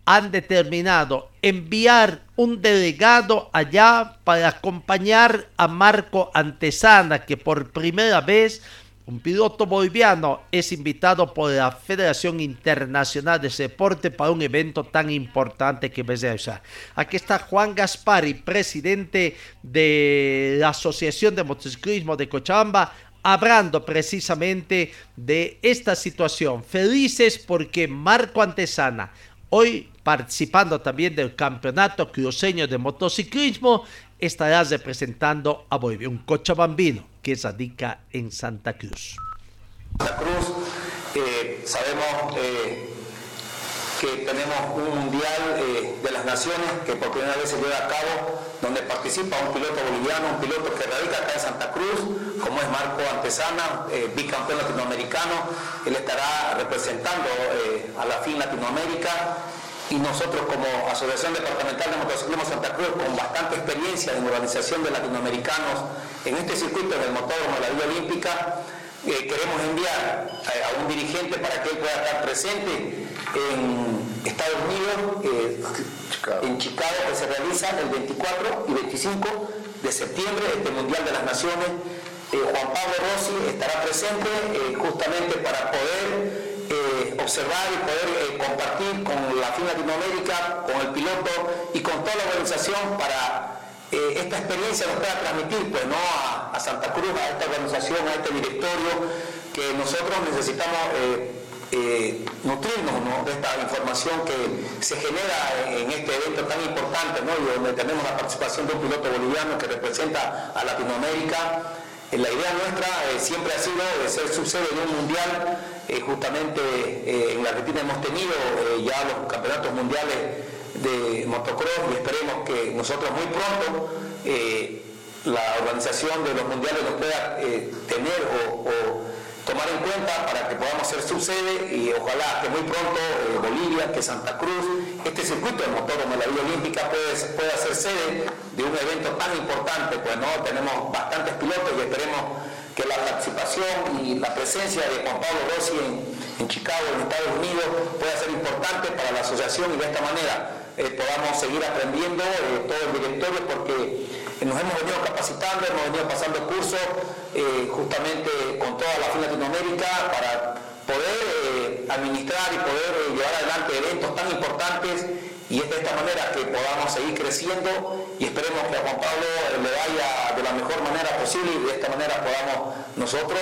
han determinado enviar un delegado allá para acompañar a Marco Antesana, que por primera vez un piloto boliviano es invitado por la Federación Internacional de Deporte para un evento tan importante que sea. Aquí está Juan Gaspari, presidente de la Asociación de Motociclismo de Cochabamba, hablando precisamente de esta situación. Felices porque Marco Antesana, hoy participando también del Campeonato Cruceño de Motociclismo, estará representando a Bolivia, un cochabambino que radica en Santa Cruz. Santa Cruz, eh, sabemos eh, que tenemos un mundial eh, de las naciones que por primera vez se lleva a cabo, donde participa un piloto boliviano, un piloto que radica acá en Santa Cruz, como es Marco Antesana, bicampeón latinoamericano. Él estará representando a la FIN Latinoamérica y nosotros como Asociación Departamental de Motociclismo Santa Cruz, con bastante experiencia en organización de latinoamericanos en este circuito del motódromo de la Vía Olímpica, eh, queremos enviar a, un dirigente para que él pueda estar presente en Estados Unidos, eh, en Chicago, que se realiza el 24 y 25 de septiembre, este Mundial de las Naciones. Eh, Juan Pablo Rossi estará presente eh, justamente para poder observar y poder compartir con la FIN Latinoamérica, con el piloto y con toda la organización para esta experiencia nos pueda transmitir pues, ¿no? a, Santa Cruz, a esta organización, a este directorio, que nosotros necesitamos eh, nutrirnos de esta información que se genera en este evento tan importante, ¿no? y donde tenemos la participación de un piloto boliviano que representa a Latinoamérica. Eh, la idea nuestra eh, siempre ha sido de ser subsede de un mundial. Justamente en la Argentina hemos tenido ya los campeonatos mundiales de motocross y esperemos que nosotros muy pronto la organización de los mundiales nos pueda tener o tomar en cuenta para que podamos ser subsede y ojalá que muy pronto eh, Bolivia, que Santa Cruz, este circuito de motor de la Vía Olímpica pueda ser sede de un evento tan importante, pues no tenemos bastantes pilotos y esperemos que la participación y la presencia de Juan Pablo Rossi en, Chicago, en Estados Unidos, pueda ser importante para la asociación y de esta manera eh, podamos seguir aprendiendo eh, todo el directorio porque nos hemos venido capacitando, hemos venido pasando cursos eh, justamente con toda la FIN Latinoamérica para poder eh, administrar y poder llevar adelante eventos tan importantes y es de esta manera que podamos seguir creciendo y esperemos que a Juan Pablo le vaya de la mejor manera posible y de esta manera podamos nosotros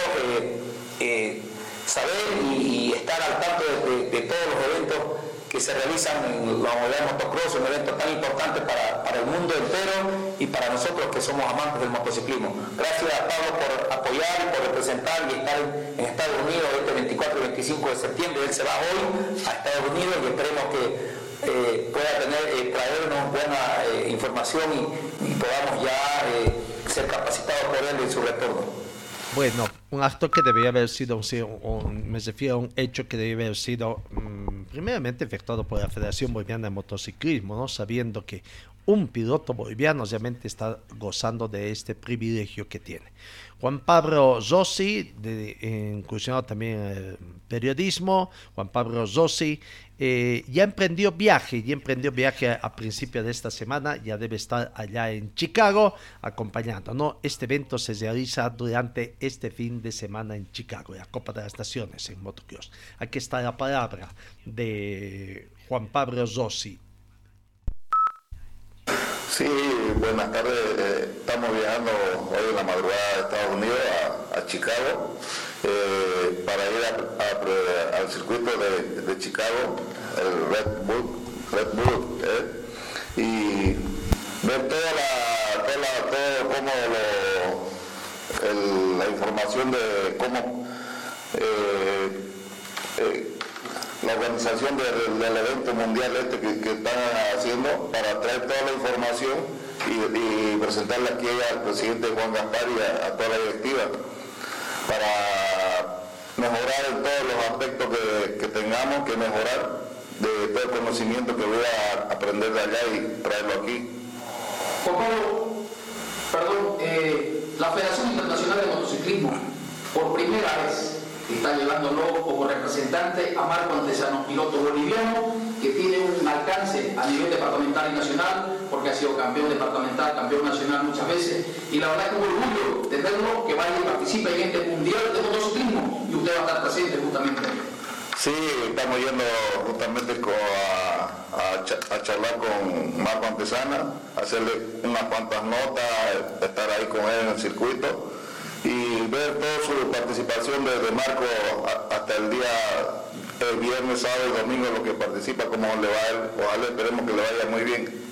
saber y, estar al tanto de todos los eventos que se realizan en la modalidad motocross, un evento tan importante para, el mundo entero y para nosotros que somos amantes del motociclismo. Gracias a Pablo por apoyar y por representar y estar en, Estados Unidos este 24 y 25 de septiembre. Él se va hoy a Estados Unidos y esperemos que eh, pueda tener, eh, traernos buena eh, información y, podamos ya ser capacitados por él en su retorno. Bueno, un acto que debería haber sido, un, me refiero a un hecho que debería haber sido mm, primeramente efectuado por la Federación Boliviana de Motociclismo, ¿no? sabiendo que un piloto boliviano realmente está gozando de este privilegio que tiene. Juan Pablo Rossi, incursionado también en el periodismo, Juan Pablo Rossi eh, ya emprendió viaje, ya emprendió viaje a, principios de esta semana, ya debe estar allá en Chicago acompañando, ¿no? Este evento se realiza durante este fin de semana en Chicago, la Copa de las Naciones en motocross. Aquí está la palabra de Juan Pablo Rossi, Sí, buenas tardes. Eh, estamos viajando hoy en la madrugada de Estados Unidos a, Chicago eh, para ir al circuito de, Chicago, el Red Bull, Red Bull eh, y ver toda la, todo cómo la información de cómo la organización del, evento mundial este que, están haciendo para traer toda la información y, presentarla aquí al presidente Juan Gaspar y a, toda la directiva para mejorar todos los aspectos que, tengamos que mejorar de todo el conocimiento que voy a aprender de allá y traerlo aquí. Pablo, perdón, eh, la Federación Internacional de Motociclismo, por primera vez, está llevándolo como representante a Marco Antesano, piloto boliviano que tiene un alcance a nivel departamental y nacional, porque ha sido campeón departamental, campeón nacional muchas veces, y la verdad que es un orgullo tenerlo, que vaya y participe en este mundial de motociclismo, y usted va a estar presente justamente. Sí, estamos yendo justamente a, a, charlar con Marco Antesana, hacerle unas cuantas notas, estar ahí con él en el circuito y ver toda su participación desde marco hasta el día el viernes, sábado y domingo lo que participa, cómo le va a él. Ojalá esperemos que le vaya muy bien.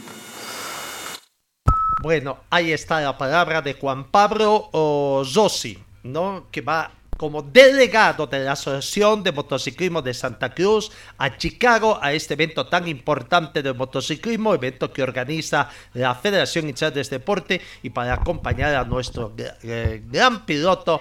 Bueno, ahí está la palabra de Juan Pablo Zossi, ¿no? Que va como delegado de la Asociación de Motociclismo de Santa Cruz a Chicago a este evento tan importante de motociclismo, evento que organiza la Federación Internacional de Deporte y para acompañar a nuestro eh, gran piloto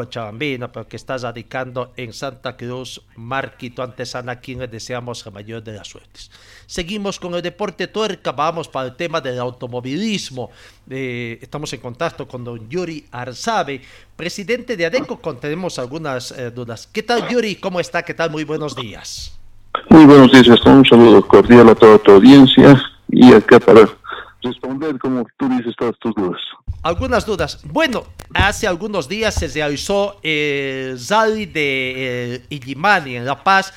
Cochabambino, pero que está radicando en Santa Cruz, Marquito Antesana, quien le deseamos la mayor de las suertes. Seguimos con el deporte tuerca, vamos para el tema del automovilismo. Eh, estamos en contacto con don Yuri Arzabe, presidente de ADECO, tenemos algunas eh, dudas. ¿Qué tal Yuri? ¿Cómo está? ¿Qué tal? Muy buenos días. Muy buenos días, un saludo cordial a toda tu audiencia y acá para responder, como tú dices, todas tus dudas. Algunas dudas. Bueno, hace algunos días se realizó el Rally de eh, Illimani en La Paz.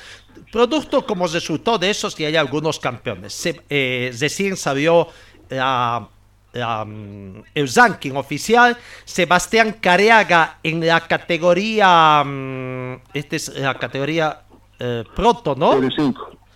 Producto como resultado de eso, que hay algunos campeones. Se, eh, recién salió la Um, el ranking oficial, Sebastián Careaga en la categoría, um, esta es la categoría eh, Proto, ¿no?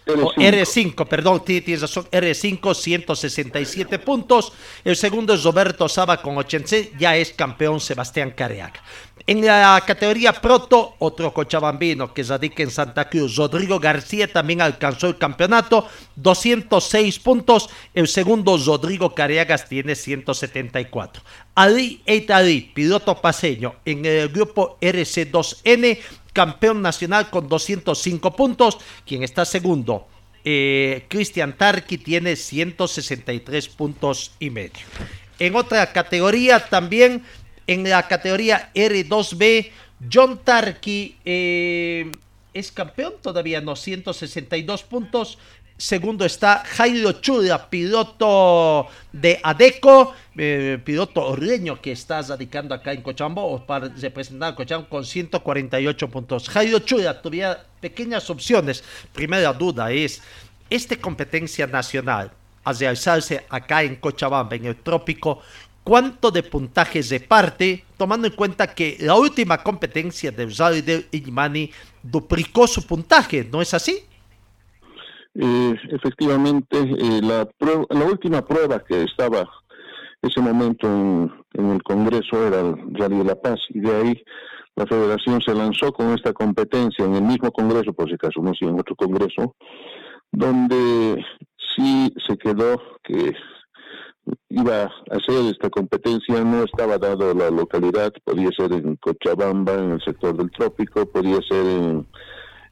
R5. R5. perdón, tienes razón, R5, 167 puntos. El segundo es Roberto Saba con 86, ya es campeón Sebastián Careaga. En la categoría Proto, otro cochabambino que radica en Santa Cruz, Rodrigo García también alcanzó el campeonato, 206 puntos. El segundo, Rodrigo Careagas, tiene 174. Ali Eitari, piloto paseño en el grupo RC2N, campeón nacional con 205 puntos. Quien está segundo, eh, Cristian Tarki, tiene 163 puntos y medio. En otra categoría también en la categoría R2B, John Tarki eh, es campeón, todavía no, 162 puntos. Segundo está Jairo Chura, piloto de Adeco, eh, piloto que está radicando acá en Cochabamba o para representar a Cochabamba con 148 puntos. Jairo Chura tuvía pequeñas opciones. Primera duda es, esta competencia nacional a realizarse acá en Cochabamba, en el trópico, cuánto de puntajes reparte, tomando en cuenta que la última competencia de Rally de duplicó su puntaje, ¿no es así? Eh, efectivamente, la, la última prueba que estaba ese momento en, el Congreso era el Rally de la Paz y de ahí la federación se lanzó con esta competencia en el mismo Congreso, por si acaso no, si en otro Congreso, donde sí se quedó que iba a hacer esta competencia, no estaba dado la localidad, podía ser en Cochabamba, en el sector del trópico, podía ser en,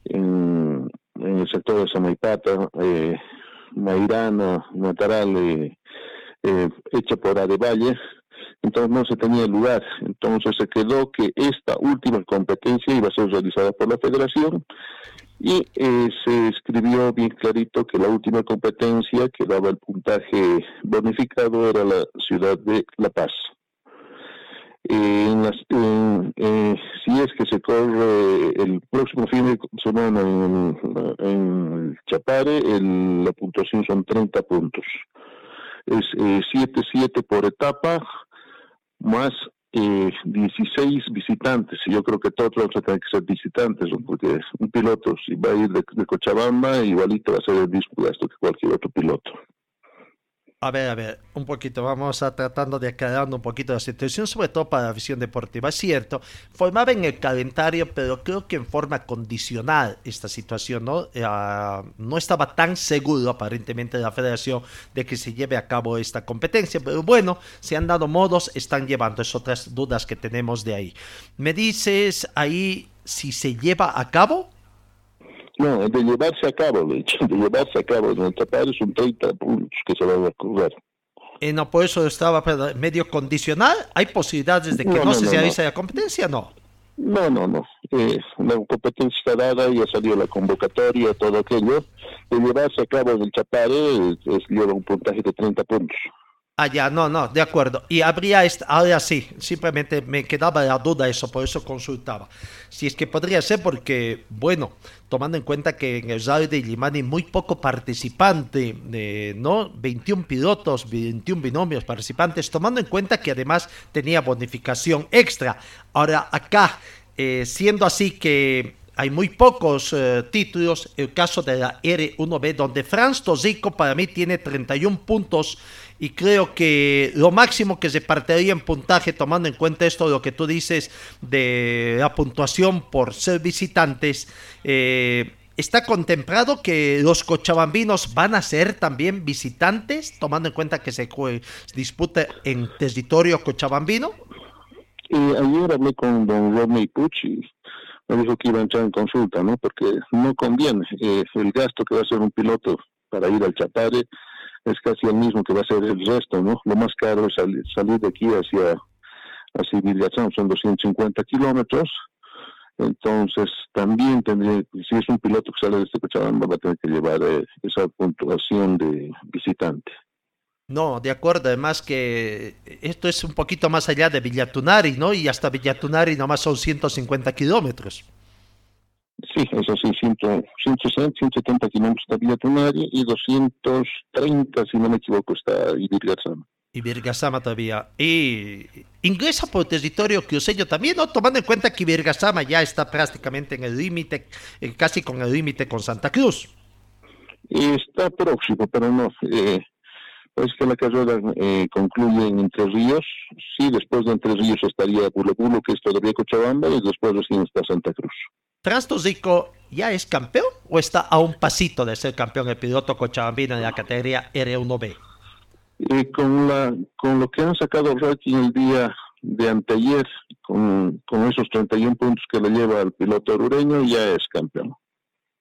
en, el sector de Samaipata, eh, Mairana, Mataral, eh, eh, hecha por Adevalle, entonces no se tenía lugar. Entonces se quedó que esta última competencia iba a ser realizada por la federación y eh, se escribió bien clarito que la última competencia que daba el puntaje bonificado era la ciudad de La Paz. En eh, si es que se corre el próximo fin de semana en, en Chapare, la puntuación son 30 puntos. Es 7-7 eh, por etapa, más eh, 16 visitantes, y yo creo que todos a tener que ser visitantes, porque un piloto, si va a ir de, de Cochabamba, igualito va a ser el mismo gasto que cualquier otro piloto. A ver, a ver, un poquito, vamos a tratando de aclarar un poquito la situación, sobre todo para la visión deportiva. Es cierto, formaba en el calendario, pero creo que en forma condicional esta situación, ¿no? Eh, ah, no estaba tan seguro aparentemente la federación de que se lleve a cabo esta competencia, pero bueno, se han dado modos, están llevando, es otras dudas que tenemos de ahí. ¿Me dices ahí si se lleva a cabo? No, de llevarse a cabo, de hecho, de llevarse a cabo. En el tapar son 30 puntos que se van a correr. Eh, no, por eso estaba medio condicional. ¿Hay posibilidades de que no, se realice la competencia? No. No, no, no. Eh, la competencia está dada, ya salió la convocatoria, todo aquello. De llevarse a cabo en el Chapare es, lleva un puntaje de 30 puntos. Ya, no, no, de acuerdo. Y habría, ahora sí, simplemente me quedaba la duda eso, por eso consultaba. Si es que podría ser porque, bueno, tomando en cuenta que en el Rally de Limani muy poco participante, eh, ¿no? 21 pilotos, 21 binomios participantes, tomando en cuenta que además tenía bonificación extra. Ahora, acá, eh, siendo así que hay muy pocos eh, títulos, el caso de la R1B, donde Franz Tosico para mí tiene 31 puntos y creo que lo máximo que se partiría en puntaje, tomando en cuenta esto, lo que tú dices de la puntuación por ser visitantes, eh, ¿está contemplado que los cochabambinos van a ser también visitantes, tomando en cuenta que se disputa en territorio cochabambino? Eh, ayer hablé con don Romney Pucci, me dijo que iba a entrar en consulta, ¿no? Porque no conviene. Eh, el gasto que va a hacer un piloto para ir al Chapare es casi el mismo que va a ser el resto, ¿no? Lo más caro es salir, de aquí hacia, hacia Villazón, son 250 kilómetros. Entonces, también tendría, si es un piloto que sale de este Cochabamba, va a tener que llevar eh, esa puntuación de visitante. No, de acuerdo, además que esto es un poquito más allá de Villatunari, ¿no? Y hasta Villatunari nomás son 150 kilómetros. Sí, eso sí, 160, 170 kilómetros está Villatunari y 230, si no me equivoco, está Ibirgazama. Ibirgazama todavía. Y ingresa por territorio cruceño también, ¿no? Tomando en cuenta que Ibirgazama ya está prácticamente en el límite, eh, casi con el límite con Santa Cruz. Está próximo, pero no. Eh, es que la carrera eh, concluye en Entre Ríos. Sí, después de Entre Ríos estaría Bulo Bulo, que es todavía Cochabamba, y después recién está Santa Cruz. ¿Trastos ya es campeón o está a un pasito de ser campeón el piloto cochabambino en la categoría R1B? Y con, la, con lo que han sacado Rocky el día de anteayer, con, con esos 31 puntos que le lleva al piloto orureño, ya es campeón.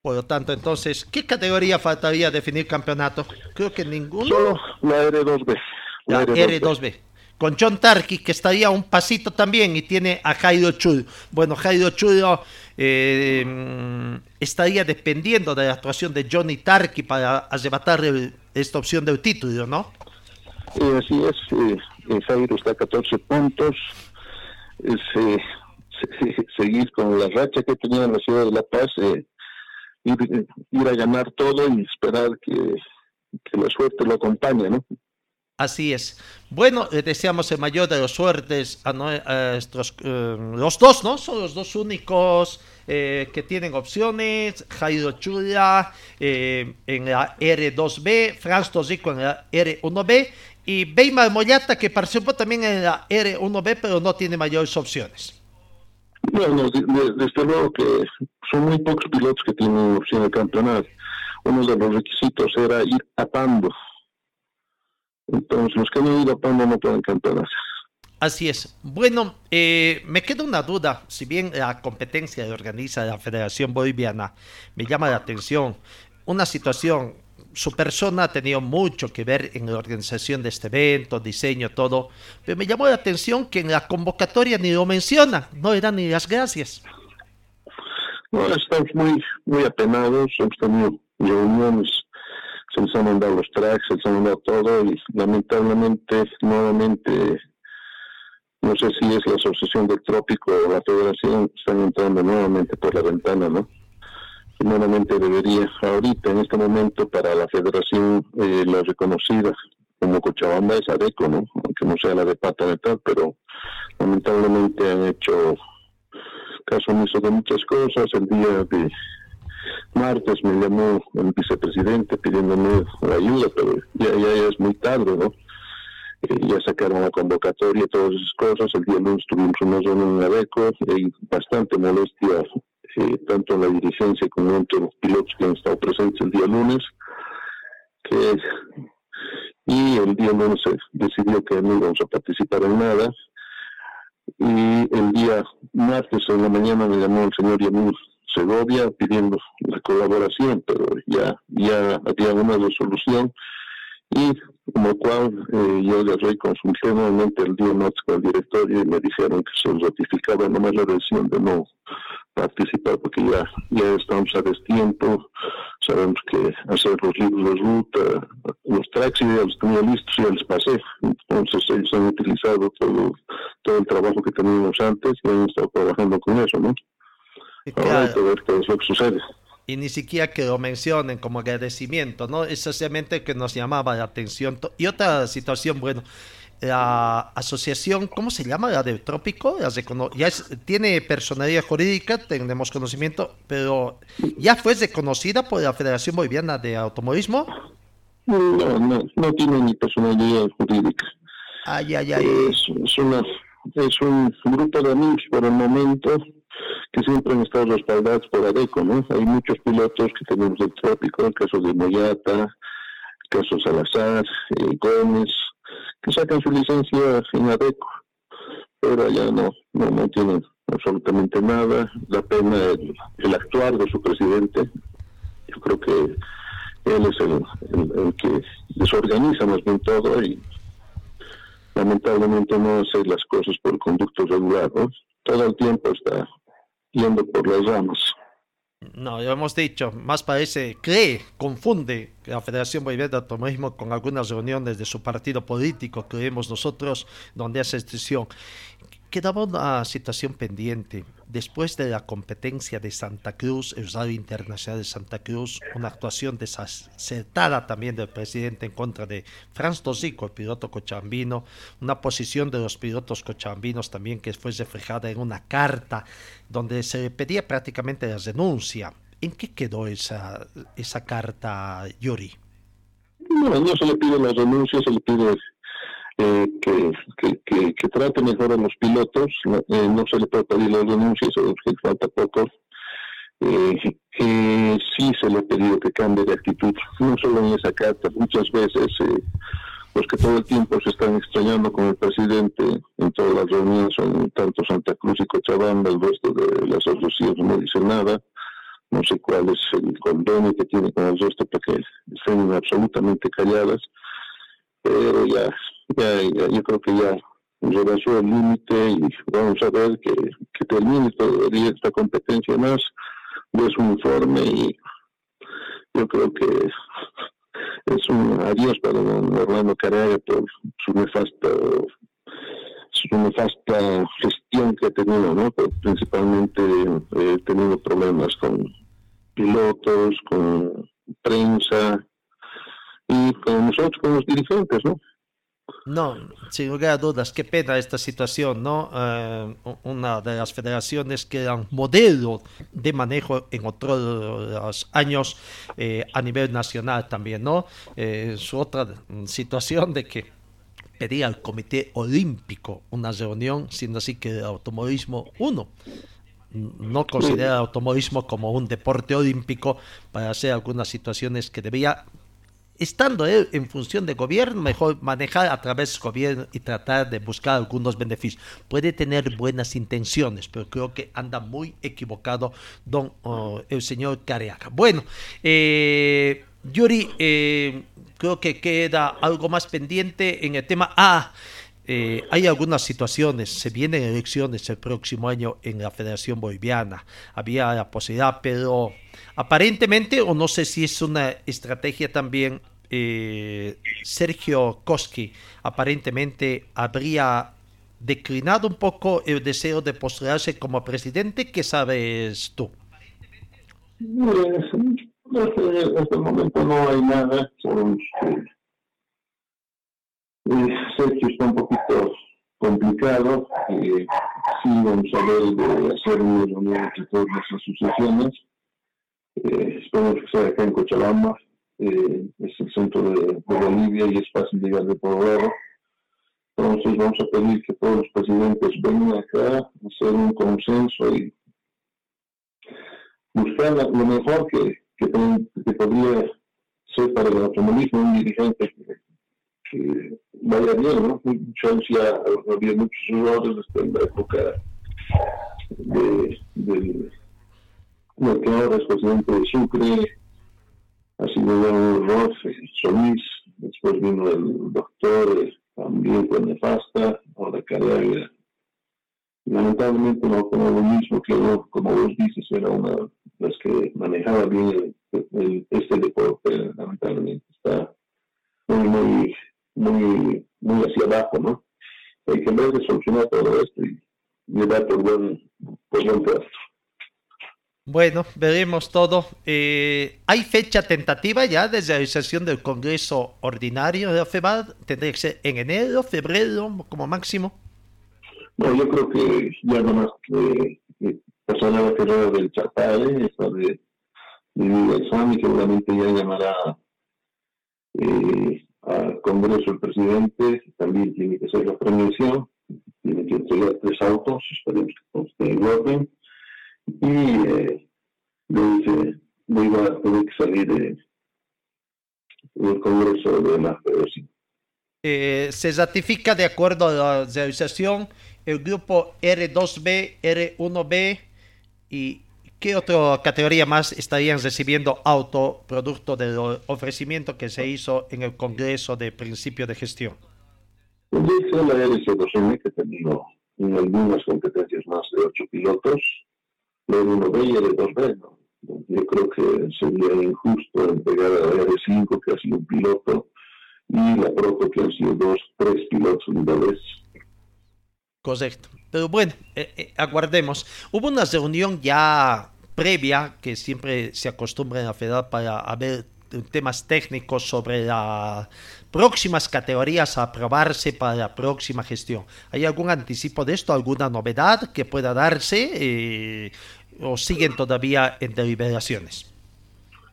Por lo tanto, entonces, ¿qué categoría faltaría definir campeonato? Creo que ninguno. Solo la R2B. La, R2B. Con John Tarki, que estaría un pasito también, y tiene a Jairo Chudo. Bueno, Jairo Chudo eh, estaría dependiendo de la actuación de Johnny Tarki para arrebatar esta opción del título, ¿no? así es. Eh, Jairo está a 14 puntos. Eh, seguir con la racha que tenía en la ciudad de La Paz. Eh, ir, a ganar todo y esperar que, la suerte lo acompañe, ¿no? Así es. Bueno, le deseamos el mayor de los suertes a, estos, eh, los dos, ¿no? Son los dos únicos eh, que tienen opciones. Jairo Chula eh, en la R2B, Franz Tosico en la R1B y Beimar Moyata que participó también en la R1B pero no tiene mayores opciones. Bueno, desde luego que son muy pocos pilotos que tienen opción de campeonato. Uno de los requisitos era ir apando. Entonces, los que han ido apando no pueden campeonar. Así es. Bueno, eh, me queda una duda. Si bien la competencia de organiza la Federación Boliviana me llama la atención, una situación su persona ha tenido mucho que ver en la organización de este evento, diseño, todo, pero me llamó la atención que en la convocatoria ni lo menciona, no le dan ni las gracias. No, estamos muy, muy apenados, hemos tenido reuniones, se les han mandado los tracks, se les han mandado todo y lamentablemente, nuevamente, no sé si es la Asociación del Trópico o la Federación, están entrando nuevamente por la ventana, ¿no? Nuevamente debería, ahorita en este momento para la federación, eh, la reconocida como Cochabamba es ADECO, ¿no? Aunque no sea la de pata de tal, pero lamentablemente han hecho caso omiso de muchas cosas. El día de martes me llamó el vicepresidente pidiéndome ayuda, pero ya, ya, es muy tarde, ¿no? Eh, ya sacaron la convocatoria todas esas cosas. El día lunes tuvimos una reunión en ADECO y bastante molestia eh, tanto en la dirigencia como entre los pilotos que han estado presentes el día lunes, que y el día lunes se decidió que no íbamos a participar en nada. Y el día martes en la mañana me llamó el señor Yamur Segovia pidiendo la colaboración, pero ya, ya había una resolución y como cual eh, yo agarré consulté nuevamente el día martes con el directorio y me dijeron que se ratificaba nomás la decisión de no participar porque ya, ya estamos a destiempo, sabemos que hacer los libros de ruta, los tracks ya los tenía listos, ya les pasé, entonces ellos han utilizado todo, todo el trabajo que teníamos antes y han estado trabajando con eso, ¿no? Que sucede y ni siquiera que lo mencionen como agradecimiento, ¿no? Es sencillamente que nos llamaba la atención. Y otra situación, bueno, la asociación, ¿cómo se llama? La de Trópico, ya tiene personalidad jurídica, tenemos conocimiento, pero ¿ya fue reconocida por la Federación Boliviana de Automovilismo? No, no, no tiene ni personalidad jurídica. Ay, ay, ay. Es, es un grupo de amigos por el momento que siempre han estado respaldados por ADECO, ¿no? Hay muchos pilotos que tenemos del trópico, el caso de Moyata, el caso Salazar, eh, Gómez, que sacan su licencia en ADECO, pero allá no, no, no tienen absolutamente nada, da pena el, actuar de su presidente, yo creo que él es el, que desorganiza más bien todo y lamentablemente no hace las cosas por conducto regular, ¿no? Todo el tiempo está yendo por las. No, ya hemos dicho, más parece, cree, confunde la Federación Boliviana de Automovilismo con algunas reuniones de su partido político, creemos nosotros, donde hace excepción. Quedaba una situación pendiente. Después de la competencia de Santa Cruz, el Radio Internacional de Santa Cruz, una actuación desacertada también del presidente en contra de Franz Tosico, el piloto cochabambino, una posición de los pilotos cochabambinos también que fue reflejada en una carta donde se le pedía prácticamente la renuncia. ¿En qué quedó esa, esa carta, Yuri? No, no se le pide la renuncia, se le pide eh, que, que, que, trate mejor a los pilotos, eh, no se le puede pedir las denuncias, que falta poco, eh, que sí se le ha pedido que cambie de actitud, no solo en esa carta, muchas veces los que todo el tiempo se están extrañando con el presidente en todas las reuniones tanto Santa Cruz y Cochabamba, el resto de las asociaciones no dicen nada, no sé cuál es el convenio que tiene con el resto para que estén absolutamente calladas, pero ya ya, yo creo que ya rebasó el límite y vamos a ver que, que termine todavía esta competencia más de su informe y yo creo que es un adiós para don Orlando Carrera por su nefasta su nefasta gestión que ha tenido, ¿no? principalmente eh, tenido problemas con pilotos, con prensa y con nosotros, con los dirigentes, ¿no? No, sin lugar a dudas, qué pena esta situación, ¿no? Eh, una de las federaciones que eran modelo de manejo en otros años eh, a nivel nacional también, ¿no? Eh, su otra situación de que pedía al Comité Olímpico una reunión, siendo así que el automovilismo, uno, no considera el automovilismo como un deporte olímpico para hacer algunas situaciones que debía estando él en función de gobierno, mejor manejar a través del gobierno y tratar de buscar algunos beneficios. Puede tener buenas intenciones, pero creo que anda muy equivocado don oh, el señor Careaga. Bueno, eh, Yuri, eh, creo que queda algo más pendiente en el tema. Ah, eh, hay algunas situaciones, se vienen elecciones el próximo año en la Federación Boliviana. Había la posibilidad, pero aparentemente, o no sé si es una estrategia también, eh, Sergio Koski aparentemente habría declinado un poco el deseo de postularse como presidente. ¿Qué sabes tú? Este momento no hay nada. Sergio está un poquito complicado. Eh, sí, vamos a ver de hacer una reunión entre todas las asociaciones. Eh, esperemos que sea acá en Cochabamba. Eh, es el centro de, Bolivia y es fácil llegar de todo lado. Entonces vamos a pedir que todos los presidentes vengan acá a hacer un consenso y buscar lo mejor que, que, que podría ser para el automovilismo un dirigente que, que vaya bien, ¿no? ya había muchos errores desde la época de, de lo que ahora es presidente de Sucre, sido un error, Solís, después vino el doctor, también fue nefasta, ahora Carrera. Lamentablemente no como lo mismo que como vos dices, era una de las que manejaba bien el, este deporte, lamentablemente está muy, muy muy, muy hacia abajo, ¿no? Hay que en vez de solucionar todo esto y llevar por buen, por buen Bueno, veremos todo. Eh, ¿Hay fecha tentativa ya de realización del Congreso Ordinario de la FEBAD? ¿Tendría que ser en enero, febrero, como máximo? No, yo creo que ya nomás que, pasará la carrera del Chapare, esta de, de examen, seguramente ya llamará eh, al Congreso el presidente, también tiene que ser la premiación, tiene que entregar tres autos, esperemos que esté en orden, y eh, luego a tener que salir de, del Congreso de la Federación. Eh, se ratifica de acuerdo a la realización el grupo R2B, R1B y ¿Qué otra categoría más estarían recibiendo auto producto del ofrecimiento que se hizo en el Congreso de Principio de Gestión? Pues dice la RC2M que en algunas competencias más de ocho pilotos, la 1B y el 2B, ¿no? yo creo que sería injusto entregar a R5, que ha sido un piloto, y la Proto, que han sido dos, tres pilotos vez. Correcto. Pero bueno, eh, eh, aguardemos. Hubo una reunión ya previa que siempre se acostumbra en la FEDAR para ver temas técnicos sobre las próximas categorías a aprobarse para la próxima gestión. ¿Hay algún anticipo de esto, alguna novedad que pueda darse eh, o siguen todavía en deliberaciones?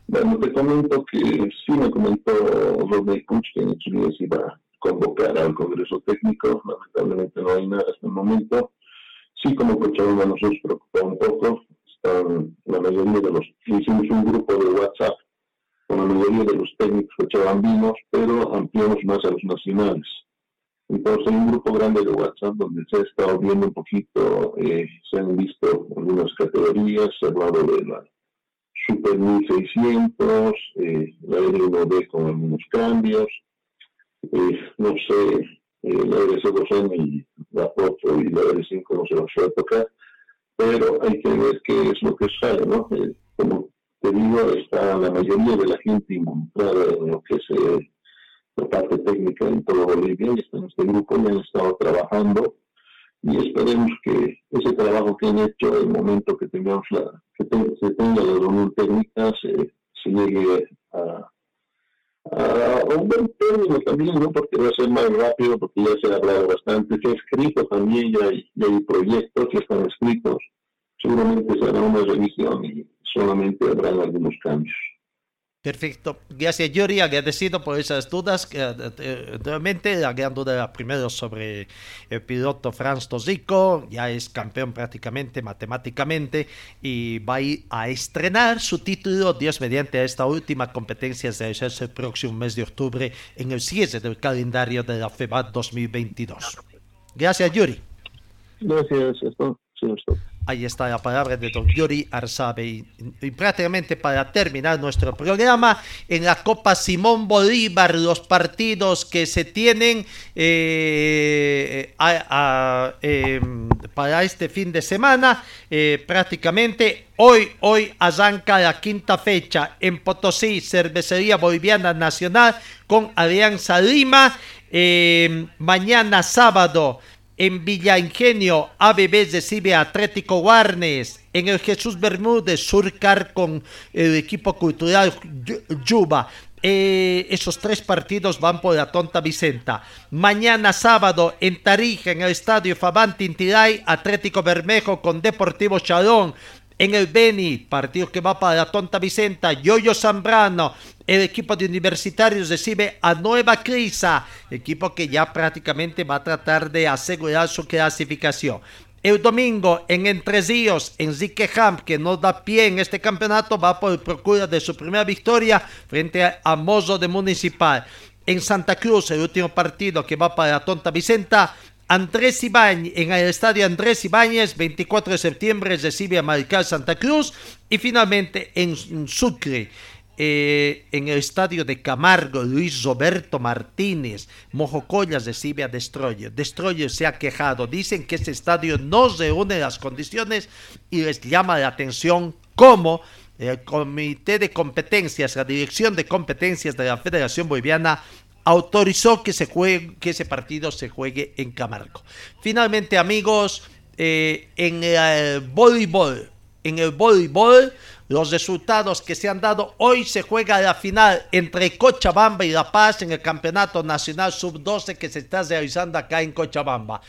Bueno, te comento que sí me comentó Rodney Puch que en iba a convocar al Congreso Técnico, lamentablemente no hay nada hasta el momento. Sí, como Cochabamba nos preocupa un poco, están la mayoría de los, hicimos un grupo de WhatsApp con la mayoría de los técnicos cochabambinos, pero ampliamos más a los nacionales. Entonces hay un grupo grande de WhatsApp donde se ha estado viendo un poquito, eh, se han visto algunas categorías, se de la Super 1600, eh, la R1D con algunos cambios, eh, no sé, eh, la RC2M y la foto y la R5 no se los va a tocar, pero hay que ver qué es lo que sale, ¿no? Eh, como te digo, está la mayoría de la gente involucrada en lo que es eh, la parte técnica en todo Bolivia y está en este grupo y han estado trabajando y esperemos que ese trabajo que han hecho, el momento que tengamos la, que se tenga la reunión técnica, se, llegue a, un buen término también, ¿no? Porque va a ser más rápido, porque ya se ha hablado bastante, se ha escrito también, ya hay, ya hay proyectos que están escritos, seguramente será una revisión y solamente habrá algunos cambios. Perfecto. Gracias, Yuri. Agradecido por esas dudas. Eh, eh, nuevamente, la gran duda primero sobre el piloto Franz Tosico. Ya es campeón prácticamente matemáticamente y va a ir a estrenar su título, Dios mediante, a esta última competencia de el próximo mes de octubre en el cierre del calendario de la FEBAT 2022. Gracias, Yuri. Gracias, señor Ahí está la palabra de don Yuri Arzabe. Y, prácticamente para terminar nuestro programa, en la Copa Simón Bolívar, los partidos que se tienen eh, em, para este fin de semana, eh, prácticamente hoy, hoy arranca la quinta fecha en Potosí, Cervecería Boliviana Nacional con Alianza Lima. Em, mañana sábado en Villa Ingenio, ABB recibe a Atlético Guarnes. En el Jesús Bermúdez, Surcar con el equipo cultural Yuba. Eh, esos tres partidos van por la Tonta Vicenta. Mañana sábado en Tarija, en el estadio Fabán Tintiray, Atlético Bermejo con Deportivo Chalón. En el Beni, partido que va para la Tonta Vicenta, Yoyo Zambrano, el equipo de universitarios recibe a Nueva Crisa, equipo que ya prácticamente va a tratar de asegurar su clasificación. El domingo en Entre Ríos, Enrique que no da pie en este campeonato, va por procura de su primera victoria frente a Mozo de Municipal. En Santa Cruz, el último partido que va para Tonta Vicenta, Andrés Ibáñez, en el estadio Andrés Ibáñez, 24 de septiembre, recibe a Marical Santa Cruz. Y finalmente en Sucre, eh, en el estadio de Camargo, Luis Roberto Martínez, Mojocoyas recibe a Destroyer. Destroyer se ha quejado, dicen que ese estadio no reúne las condiciones y les llama la atención cómo el Comité de Competencias, la Dirección de Competencias de la Federación Boliviana autorizó que, se que ese partido se juegue en Camargo. Finalmente, amigos, eh, en el voleibol, en el voleibol, los resultados que se han dado. Hoy se juega la final entre Cochabamba y La Paz en el Campeonato Nacional Sub-12 que se está realizando acá en Cochabamba.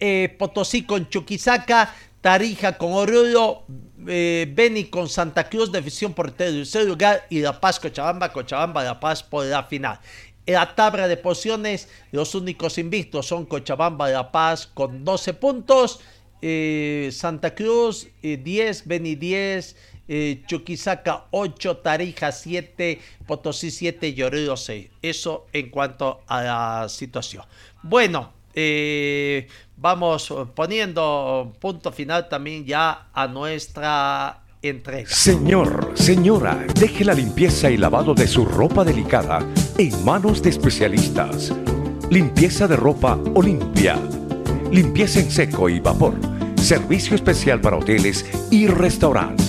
Eh, Potosí con Chuquisaca, Tarija con Oruro, eh, Beni con Santa Cruz, División por tercer lugar y La Paz, Cochabamba, Cochabamba, La Paz por la final. En la tabla de posiciones, los únicos invictos son Cochabamba, La Paz con 12 puntos, eh, Santa Cruz 10, Beni 10, eh, Chuquisaca 8, Tarija 7, Potosí 7 y 6. Eso en cuanto a la situación. Bueno, eh, vamos poniendo punto final también ya a nuestra entrega. Señor, señora, deje la limpieza y lavado de su ropa delicada en manos de especialistas. Limpieza de ropa Olimpia. Limpieza en seco y vapor. Servicio especial para hoteles y restaurantes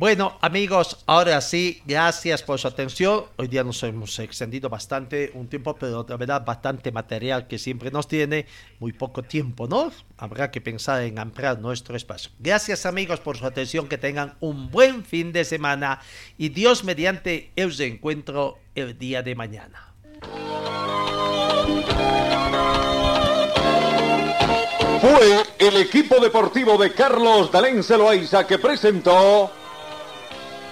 Bueno, amigos, ahora sí, gracias por su atención. Hoy día nos hemos extendido bastante un tiempo, pero de verdad bastante material que siempre nos tiene, muy poco tiempo, ¿no? Habrá que pensar en ampliar nuestro espacio. Gracias, amigos, por su atención, que tengan un buen fin de semana y Dios mediante el encuentro el día de mañana. Fue el equipo deportivo de Carlos Dalén Celoaiza que presentó